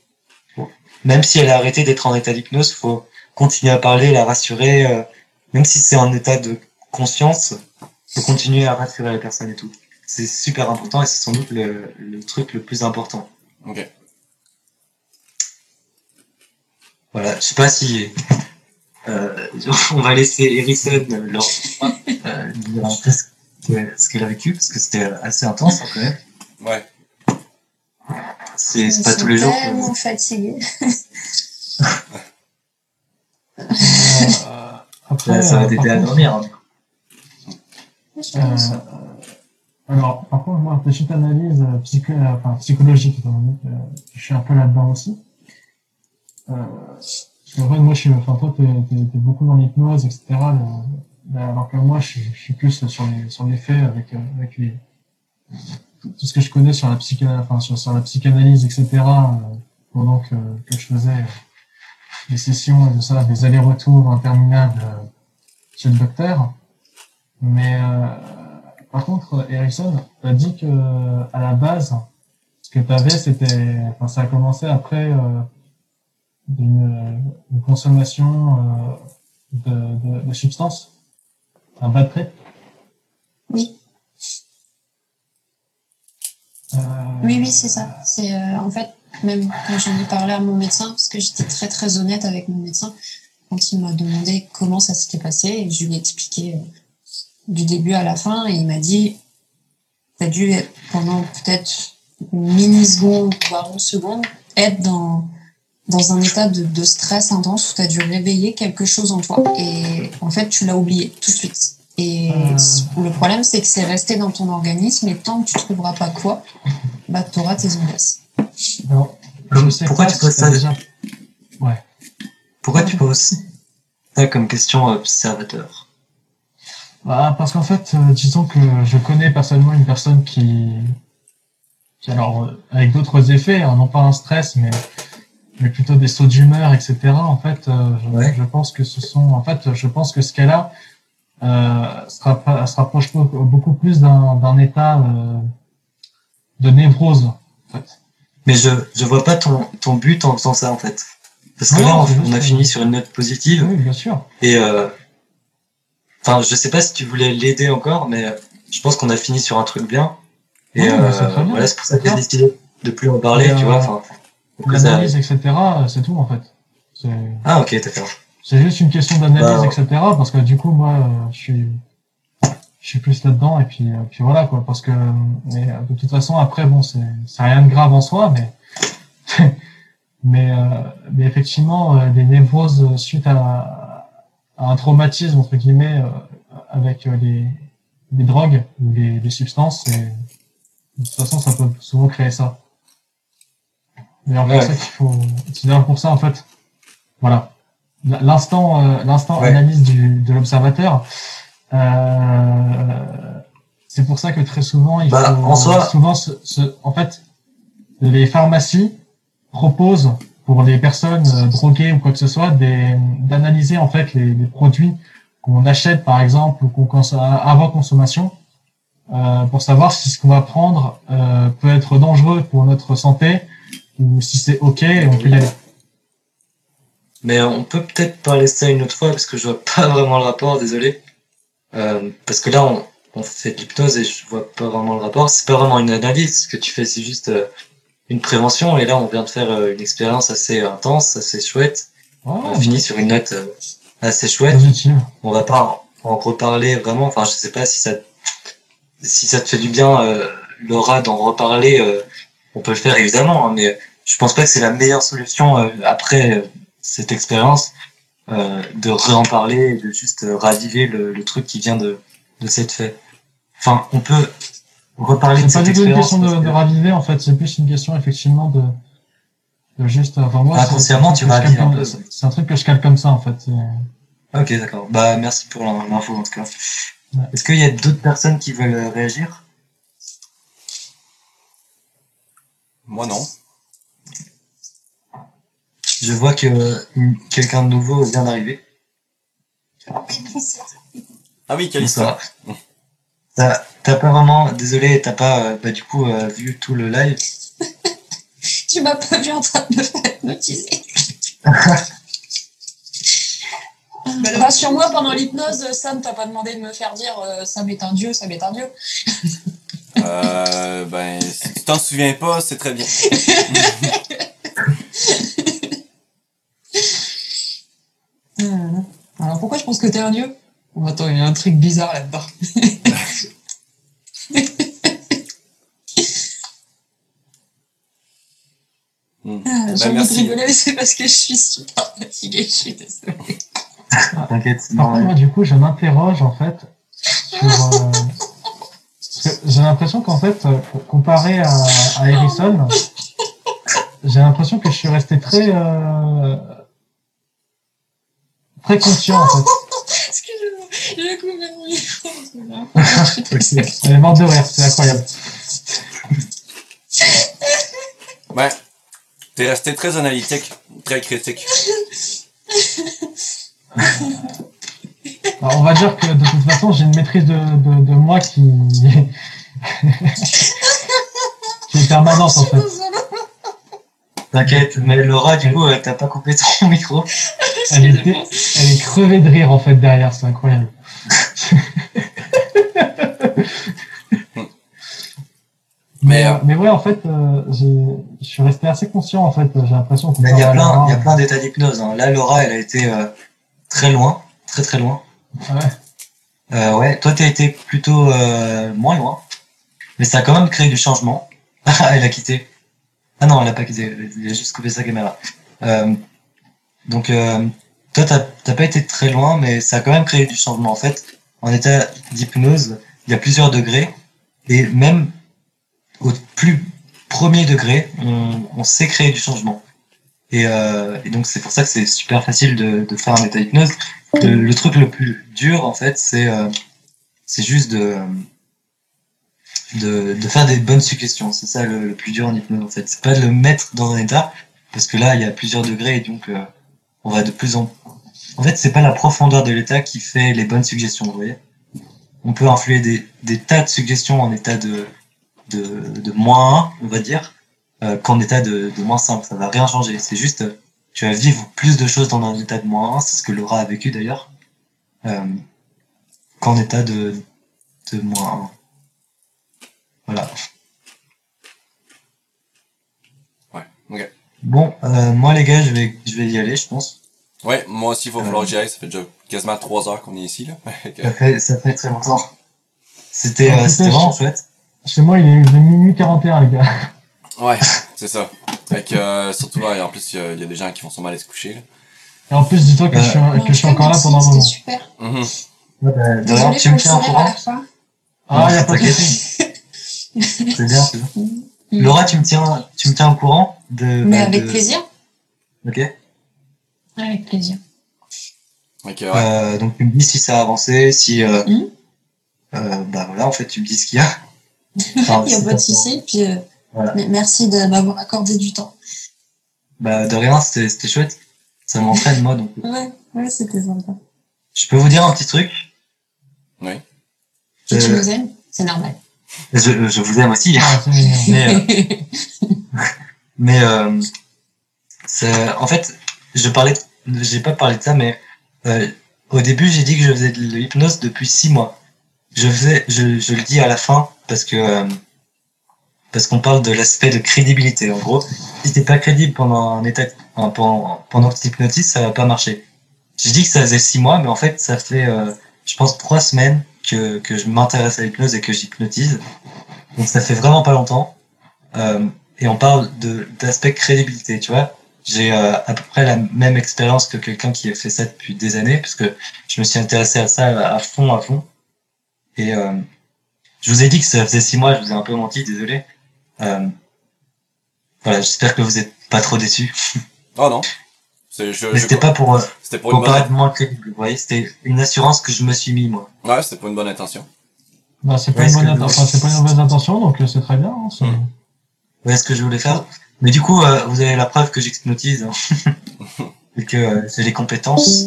S3: même si elle a arrêté d'être en état d'hypnose, faut continuer à parler, la rassurer, euh, même si c'est en état de conscience, faut continuer à rassurer la personne et tout. C'est super important et c'est sans doute le, le truc le plus important.
S1: Ok.
S3: Voilà, je sais pas si euh, [laughs] on va laisser Erison leur euh, dire ce que- ce qu'elle a vécu parce que c'était assez intense hein, quand même.
S1: Ouais.
S3: C'est c'est
S2: Je
S3: pas
S2: suis
S3: tous les jours.
S2: tellement
S3: que-
S2: fatiguée.
S4: Euh, après,
S3: Ça, ça va
S4: euh,
S3: t'aider à dormir. hein.
S2: Je.
S4: Euh, alors, par contre, moi, petite analyse euh, psycho, euh, enfin, psychologique, étant donné que euh, je suis un peu là-dedans aussi. Euh, parce qu'en fait, moi, je suis, enfin, toi, t'es, beaucoup dans l'hypnose, etc. le- alors que moi, je, suis- je suis plus sur les, sur les faits avec, euh, avec les, tout ce que je connais sur la psycha, enfin, sur, sur la psychanalyse, etc. euh, pendant que, que je faisais euh, des sessions et de ça, des allers-retours interminables euh, chez le docteur. Mais par contre, Erickson a dit que à la base, ce que tu avais, c'était, enfin, ça a commencé après une consommation de, de, de substances, un bad trip.
S2: Oui. Oui, oui, c'est ça. C'est euh, en fait même quand j'en ai parlé à mon médecin, parce que j'étais très très honnête avec mon médecin quand il m'a demandé comment ça s'était passé, je lui ai expliqué euh, du début à la fin, et il m'a dit t'as dû pendant peut-être une mini seconde voire une seconde être dans dans un état de, de stress intense où tu as dû réveiller quelque chose en toi et en fait tu l'as oublié tout de suite et
S4: Euh.
S2: le problème c'est que c'est resté dans ton organisme et tant que tu trouveras pas quoi bah tu auras tes angoisses
S4: je sais
S3: pourquoi
S4: pas
S3: tu poses ça
S4: déjà... Ouais.
S3: Pourquoi tu poses ça comme question observateur
S4: Bah, parce qu'en fait, euh, disons que je connais personnellement une personne qui, qui alors, euh, avec d'autres effets, hein, non pas un stress, mais, mais plutôt des sauts d'humeur, etc. En fait, euh, je,
S3: Ouais.
S4: je pense que ce sont, en fait, je pense que ce qu'elle a euh, se, rapproche beaucoup plus d'un état euh, de névrose. En fait.
S3: Mais je, je vois pas ton, ton but en faisant ça, en fait. Parce que là, on, a fini sur une note positive.
S4: Oui, bien sûr.
S3: Et, euh, enfin, je sais pas si tu voulais l'aider encore, mais euh, je pense qu'on a fini sur un truc bien. Et
S4: mais
S3: euh,
S4: bien.
S3: voilà, c'est pour ça que j'ai décidé de plus en parler,
S4: Et,
S3: tu
S4: euh,
S3: vois. Ça-
S4: L'analyse, etc., euh, c'est tout, en fait.
S3: Ah, ok, d'accord.
S4: C'est juste une question d'analyse,
S3: Bah,
S4: etc. Parce que du coup, moi, euh, je suis, je suis plus là-dedans et puis, euh, puis voilà quoi. Parce que, mais euh, de toute façon, après, bon, c'est, c'est rien de grave en soi, mais, [laughs] mais, euh, mais effectivement, euh, des névroses suite à, à un traumatisme entre guillemets euh, avec les, les drogues ou les, les substances, c'est, de toute façon, ça peut souvent créer ça. D'ailleurs,
S3: Ouais.
S4: pour ça qu'il faut, c'est d'ailleurs pour ça en fait, voilà. L'instant, euh, l'instant
S3: Ouais.
S4: analyse du, de l'observateur, euh, c'est pour ça que très souvent, il
S3: Bah,
S4: faut
S3: en soi-
S4: souvent, se, se- en fait, les pharmacies proposent pour les personnes euh, droguées ou quoi que ce soit des, d'analyser en fait les, les produits qu'on achète par exemple ou qu'on consomme avant consommation euh, pour savoir si ce qu'on va prendre euh, peut être dangereux pour notre santé ou si c'est ok et on peut y aller.
S3: Mais on peut peut-être parler ça une autre fois parce que je vois pas [laughs] vraiment le rapport, désolé. Euh, parce que là, on, on fait de l'hypnose et je vois pas vraiment le rapport. C'est pas vraiment une analyse. Ce que tu fais, c'est juste euh, une prévention. Et là, on vient de faire euh, une expérience assez intense, assez chouette.
S4: Oh,
S3: On finit sur une note euh, assez chouette. On va pas en reparler vraiment. Enfin, je sais pas si ça, si ça te fait du bien, euh, Laura, d'en reparler. euh, on peut le faire évidemment, hein, mais je pense pas que c'est la meilleure solution euh, après euh, cette expérience euh, de réen parler et de juste euh, raviver le, le truc qui vient de, de cette fait. Enfin, on peut reparler de
S4: C'est pas
S3: cette
S4: du tout une
S3: expérience.
S4: question de, de raviver en fait, c'est plus une question effectivement de, de juste. Enfin, moi, c'est-
S3: Inconsciemment,
S4: c'est
S3: tu
S4: un truc que je
S3: ravives un peu.
S4: C'est c'est un truc que je calme comme ça en fait. c'est-
S3: Ok, d'accord. Bah, merci pour l'in- l'info en tout cas.
S4: Ouais.
S3: Est-ce qu'il y a d'autres personnes qui veulent euh, réagir?
S1: Moi, non.
S3: Je vois que euh, quelqu'un de nouveau vient d'arriver.
S1: Ah oui, quelle histoire.
S3: Bonsoir. T'as t'as pas vraiment, désolé, t'as pas euh, bah, du coup euh, vu tout le live. [laughs]
S2: Tu m'as pas vu en train de me faire hypnotiser. [laughs] Rassure-moi, pendant l'hypnose, Sam t'a pas demandé de me faire dire euh, Sam est un dieu, Sam est un dieu.
S1: Euh, ben, si tu t'en souviens pas, c'est très bien. [laughs]
S2: Alors pourquoi je pense que t'es un dieu Bon, attends, il y a un truc bizarre là-dedans. [laughs]
S1: Hmm.
S2: Ah, J'ai envie de
S1: merci.
S2: rigoler, mais c'est parce que je suis super fatiguée, je suis désolée.
S3: T'inquiète. c'est
S4: Par contre, moi, du coup, je m'interroge en fait sur. euh, parce que j'ai l'impression qu'en fait, euh, comparé à, à Harrison, j'ai l'impression que je suis resté très. euh, très conscient en fait. [laughs]
S2: Excusez-moi, j'ai coupé mon micro.
S4: Elle est morte de rire, c'est incroyable. [laughs]
S1: Ben, t'es resté très analytique, très critique.
S4: Alors, on va dire que de toute façon, j'ai une maîtrise de, de, de moi qui. [laughs] qui est permanente en fait.
S3: T'inquiète, mais Laura, du coup, euh, t'as pas coupé ton micro.
S4: Elle, était, elle est crevée de rire en fait derrière, c'est incroyable.
S1: Mais, [laughs]
S4: Mais,
S1: euh,
S4: mais ouais, en fait, euh, j'ai- je suis resté assez conscient en fait. J'ai l'impression qu'on
S3: Il y a plein,
S4: Laura.
S3: il y a plein d'états d'hypnose. hein. Là, Laura, elle a été euh, très loin, très très loin.
S4: Ouais.
S3: Euh, ouais, toi, t'as été plutôt euh, moins loin, mais ça a quand même créé du changement. Ah, [laughs] elle a quitté. Ah non, elle a pas quitté. Elle a juste coupé sa caméra. Donc, euh, toi, t'as pas été très loin, mais ça a quand même créé du changement. En fait, en état d'hypnose, il y a plusieurs degrés, et même au plus premier degré, on, on sait créer du changement. Et, euh, et donc, c'est pour ça que c'est super facile de, de faire un état d'hypnose. Le, le truc le plus dur, en fait, c'est euh, c'est juste de, de, de faire des bonnes suggestions. C'est ça le, le plus dur en hypnose, en fait. C'est pas de le mettre dans un état, parce que là, il y a plusieurs degrés, et donc, euh, on va de plus en... En fait, c'est pas la profondeur de l'état qui fait les bonnes suggestions, vous voyez. On peut influer des, des tas de suggestions en état de, de, de moins 1, on va dire, euh, qu'en état de, de moins 5. Ça va rien changer. C'est juste, euh, tu vas vivre plus de choses dans un état de moins 1, c'est ce que Laura a vécu d'ailleurs, euh, qu'en état de, de moins 1. Voilà.
S1: Ouais, ok.
S3: Bon, euh, moi les gars, je vais, je vais y aller, je pense.
S1: Ouais, moi aussi, il va
S3: Euh.
S1: falloir que j'y aille. Ça fait déjà quasiment trois heures qu'on est ici, là. Fait
S3: Ça fait, ça fait très longtemps. C'était,
S4: Ah,
S3: euh, vraiment
S4: je-
S3: chouette.
S4: Chez moi, il est, il est minuit 41, les gars.
S1: Ouais, [laughs] c'est ça. Fait que, euh, surtout là, en plus, il y, a- il y a des gens qui vont sûrement aller se coucher, là.
S4: Et en plus, dis-toi que,
S3: Euh,
S4: je, suis,
S2: En
S4: que je suis encore là pendant un moment.
S2: C'était super.
S1: Mhm.
S3: Ouais, bah, tu me
S2: le
S3: tiens au courant.
S4: Ah, a pas de. [laughs]
S3: C'est bien, c'est bien. Laura, tu me tiens, tu me tiens au courant de.
S2: Mais
S3: bah,
S2: avec
S3: de-
S2: plaisir.
S3: Ok.
S2: Avec plaisir.
S1: Ouais.
S3: Euh, donc tu me dis si ça a avancé, si. Euh,
S2: Mhm.
S3: euh, bah voilà, en fait, tu me dis ce qu'il y a. [laughs] Enfin,
S2: Il n'y a pas de souci. Puis, euh,
S3: Voilà.
S2: mais merci de m'avoir accordé du temps.
S3: Bah de rien, c'était c'était chouette. Ça m'entraîne moi, donc. [laughs]
S2: Ouais, ouais, c'était sympa.
S3: Je peux vous dire un petit truc?
S1: Oui.
S2: Si tu
S3: Euh,
S2: nous aimes, c'est normal.
S3: Je, je vous aime aussi.
S4: Ah. [laughs]
S3: Mais, euh, mais euh, c'est- en fait, je parlais, j'ai pas parlé de ça, mais euh, au début, j'ai dit que je faisais de l'hypnose depuis six mois. Je faisais, je, je le dis à la fin parce que euh, parce qu'on parle de l'aspect de crédibilité. En gros, si t'es pas crédible pendant un état, pendant, pendant que t'hypnotises, ça va pas marcher. J'ai dit que ça faisait six mois, mais en fait, ça fait, euh, je pense, trois semaines que, que je m'intéresse à l'hypnose et que j'hypnotise. Donc ça fait vraiment pas longtemps. Euh, et on parle de d'aspect crédibilité, tu vois. J'ai euh, à peu près la même expérience que quelqu'un qui a fait ça depuis des années, parce que je me suis intéressé à ça à fond, à fond. Et euh, je vous ai dit que ça faisait six mois, je vous ai un peu menti, désolé. Euh, voilà, j'espère que vous êtes pas trop déçus.
S1: Oh non. C'est, je,
S3: Mais
S1: je-
S3: c'était pas pour, euh,
S1: c'était pour une
S3: pour
S1: bonne,
S3: paraître moins crédible, vous voyez, c'était une assurance que je me suis mis, moi.
S1: ouais, c'était pour une bonne intention.
S4: Bah, c'est pas,
S3: Ouais,
S4: une
S3: ce
S4: bonne
S3: que-
S4: intention, enfin, c'est pas une mauvaise intention, donc euh, c'est très bien. hein, c'est-
S1: Mm.
S3: Vous voyez ce que je voulais faire Mais du coup, euh, vous avez la preuve que j'hypnotise hein. [laughs] et que euh, j'ai les compétences.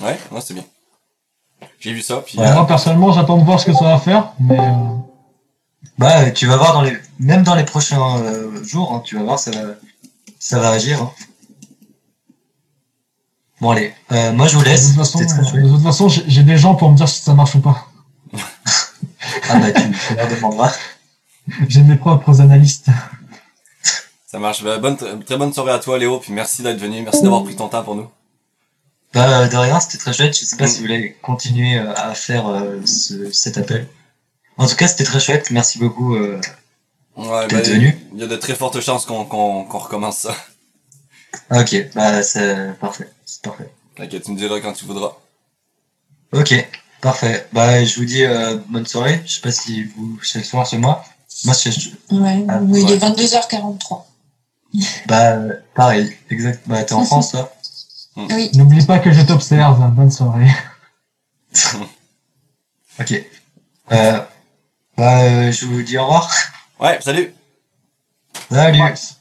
S1: Ouais, ouais, c'est bien. J'ai vu ça, puis
S3: Ouais.
S1: euh,
S4: Moi, personnellement, j'attends de voir ce que ça va faire, mais euh,
S3: Bah, euh, tu vas voir dans les, même dans les prochains euh, jours, hein, tu vas voir, ça va, ça va agir. hein. Bon allez, euh, moi je vous
S4: de
S3: laisse.
S4: toute façon, de toute façon, j'ai j'ai des gens pour me dire si ça marche ou pas. [laughs]
S3: Ah bah tu, tu leur demanderas.
S4: J'ai mes propres analystes.
S1: Ça marche. Bah, bonne, très bonne soirée à toi, Léo, puis merci d'être venu. Merci d'avoir pris ton temps pour nous.
S3: Bah euh, de rien, c'était très chouette. Je sais pas
S1: Mm.
S3: si vous voulez continuer euh, à faire euh, ce, cet appel. En tout cas, c'était très chouette. Merci beaucoup. euh,
S1: Ouais,
S3: T'es
S1: bah,
S3: venu
S1: il y a de très fortes chances qu'on, qu'on, qu'on recommence ça.
S3: Ok, bah c'est parfait, c'est parfait.
S1: T'inquiète, tu me diras quand tu voudras.
S3: Ok, parfait. Bah je vous dis euh, bonne soirée. Je sais pas si vous c'est le soir chez moi. Moi c'est
S2: Ouais,
S3: Ah,
S2: oui, il est
S1: ouais.
S2: 22h43. [laughs]
S3: bah euh, pareil, exact. Bah t'es en France toi.
S2: Oui.
S4: N'oublie pas que je t'observe. Bonne soirée. [laughs]
S3: Ok. Euh, bah, euh, je vous dis au revoir.
S1: Ouais, salut!
S3: Salut.
S4: Max.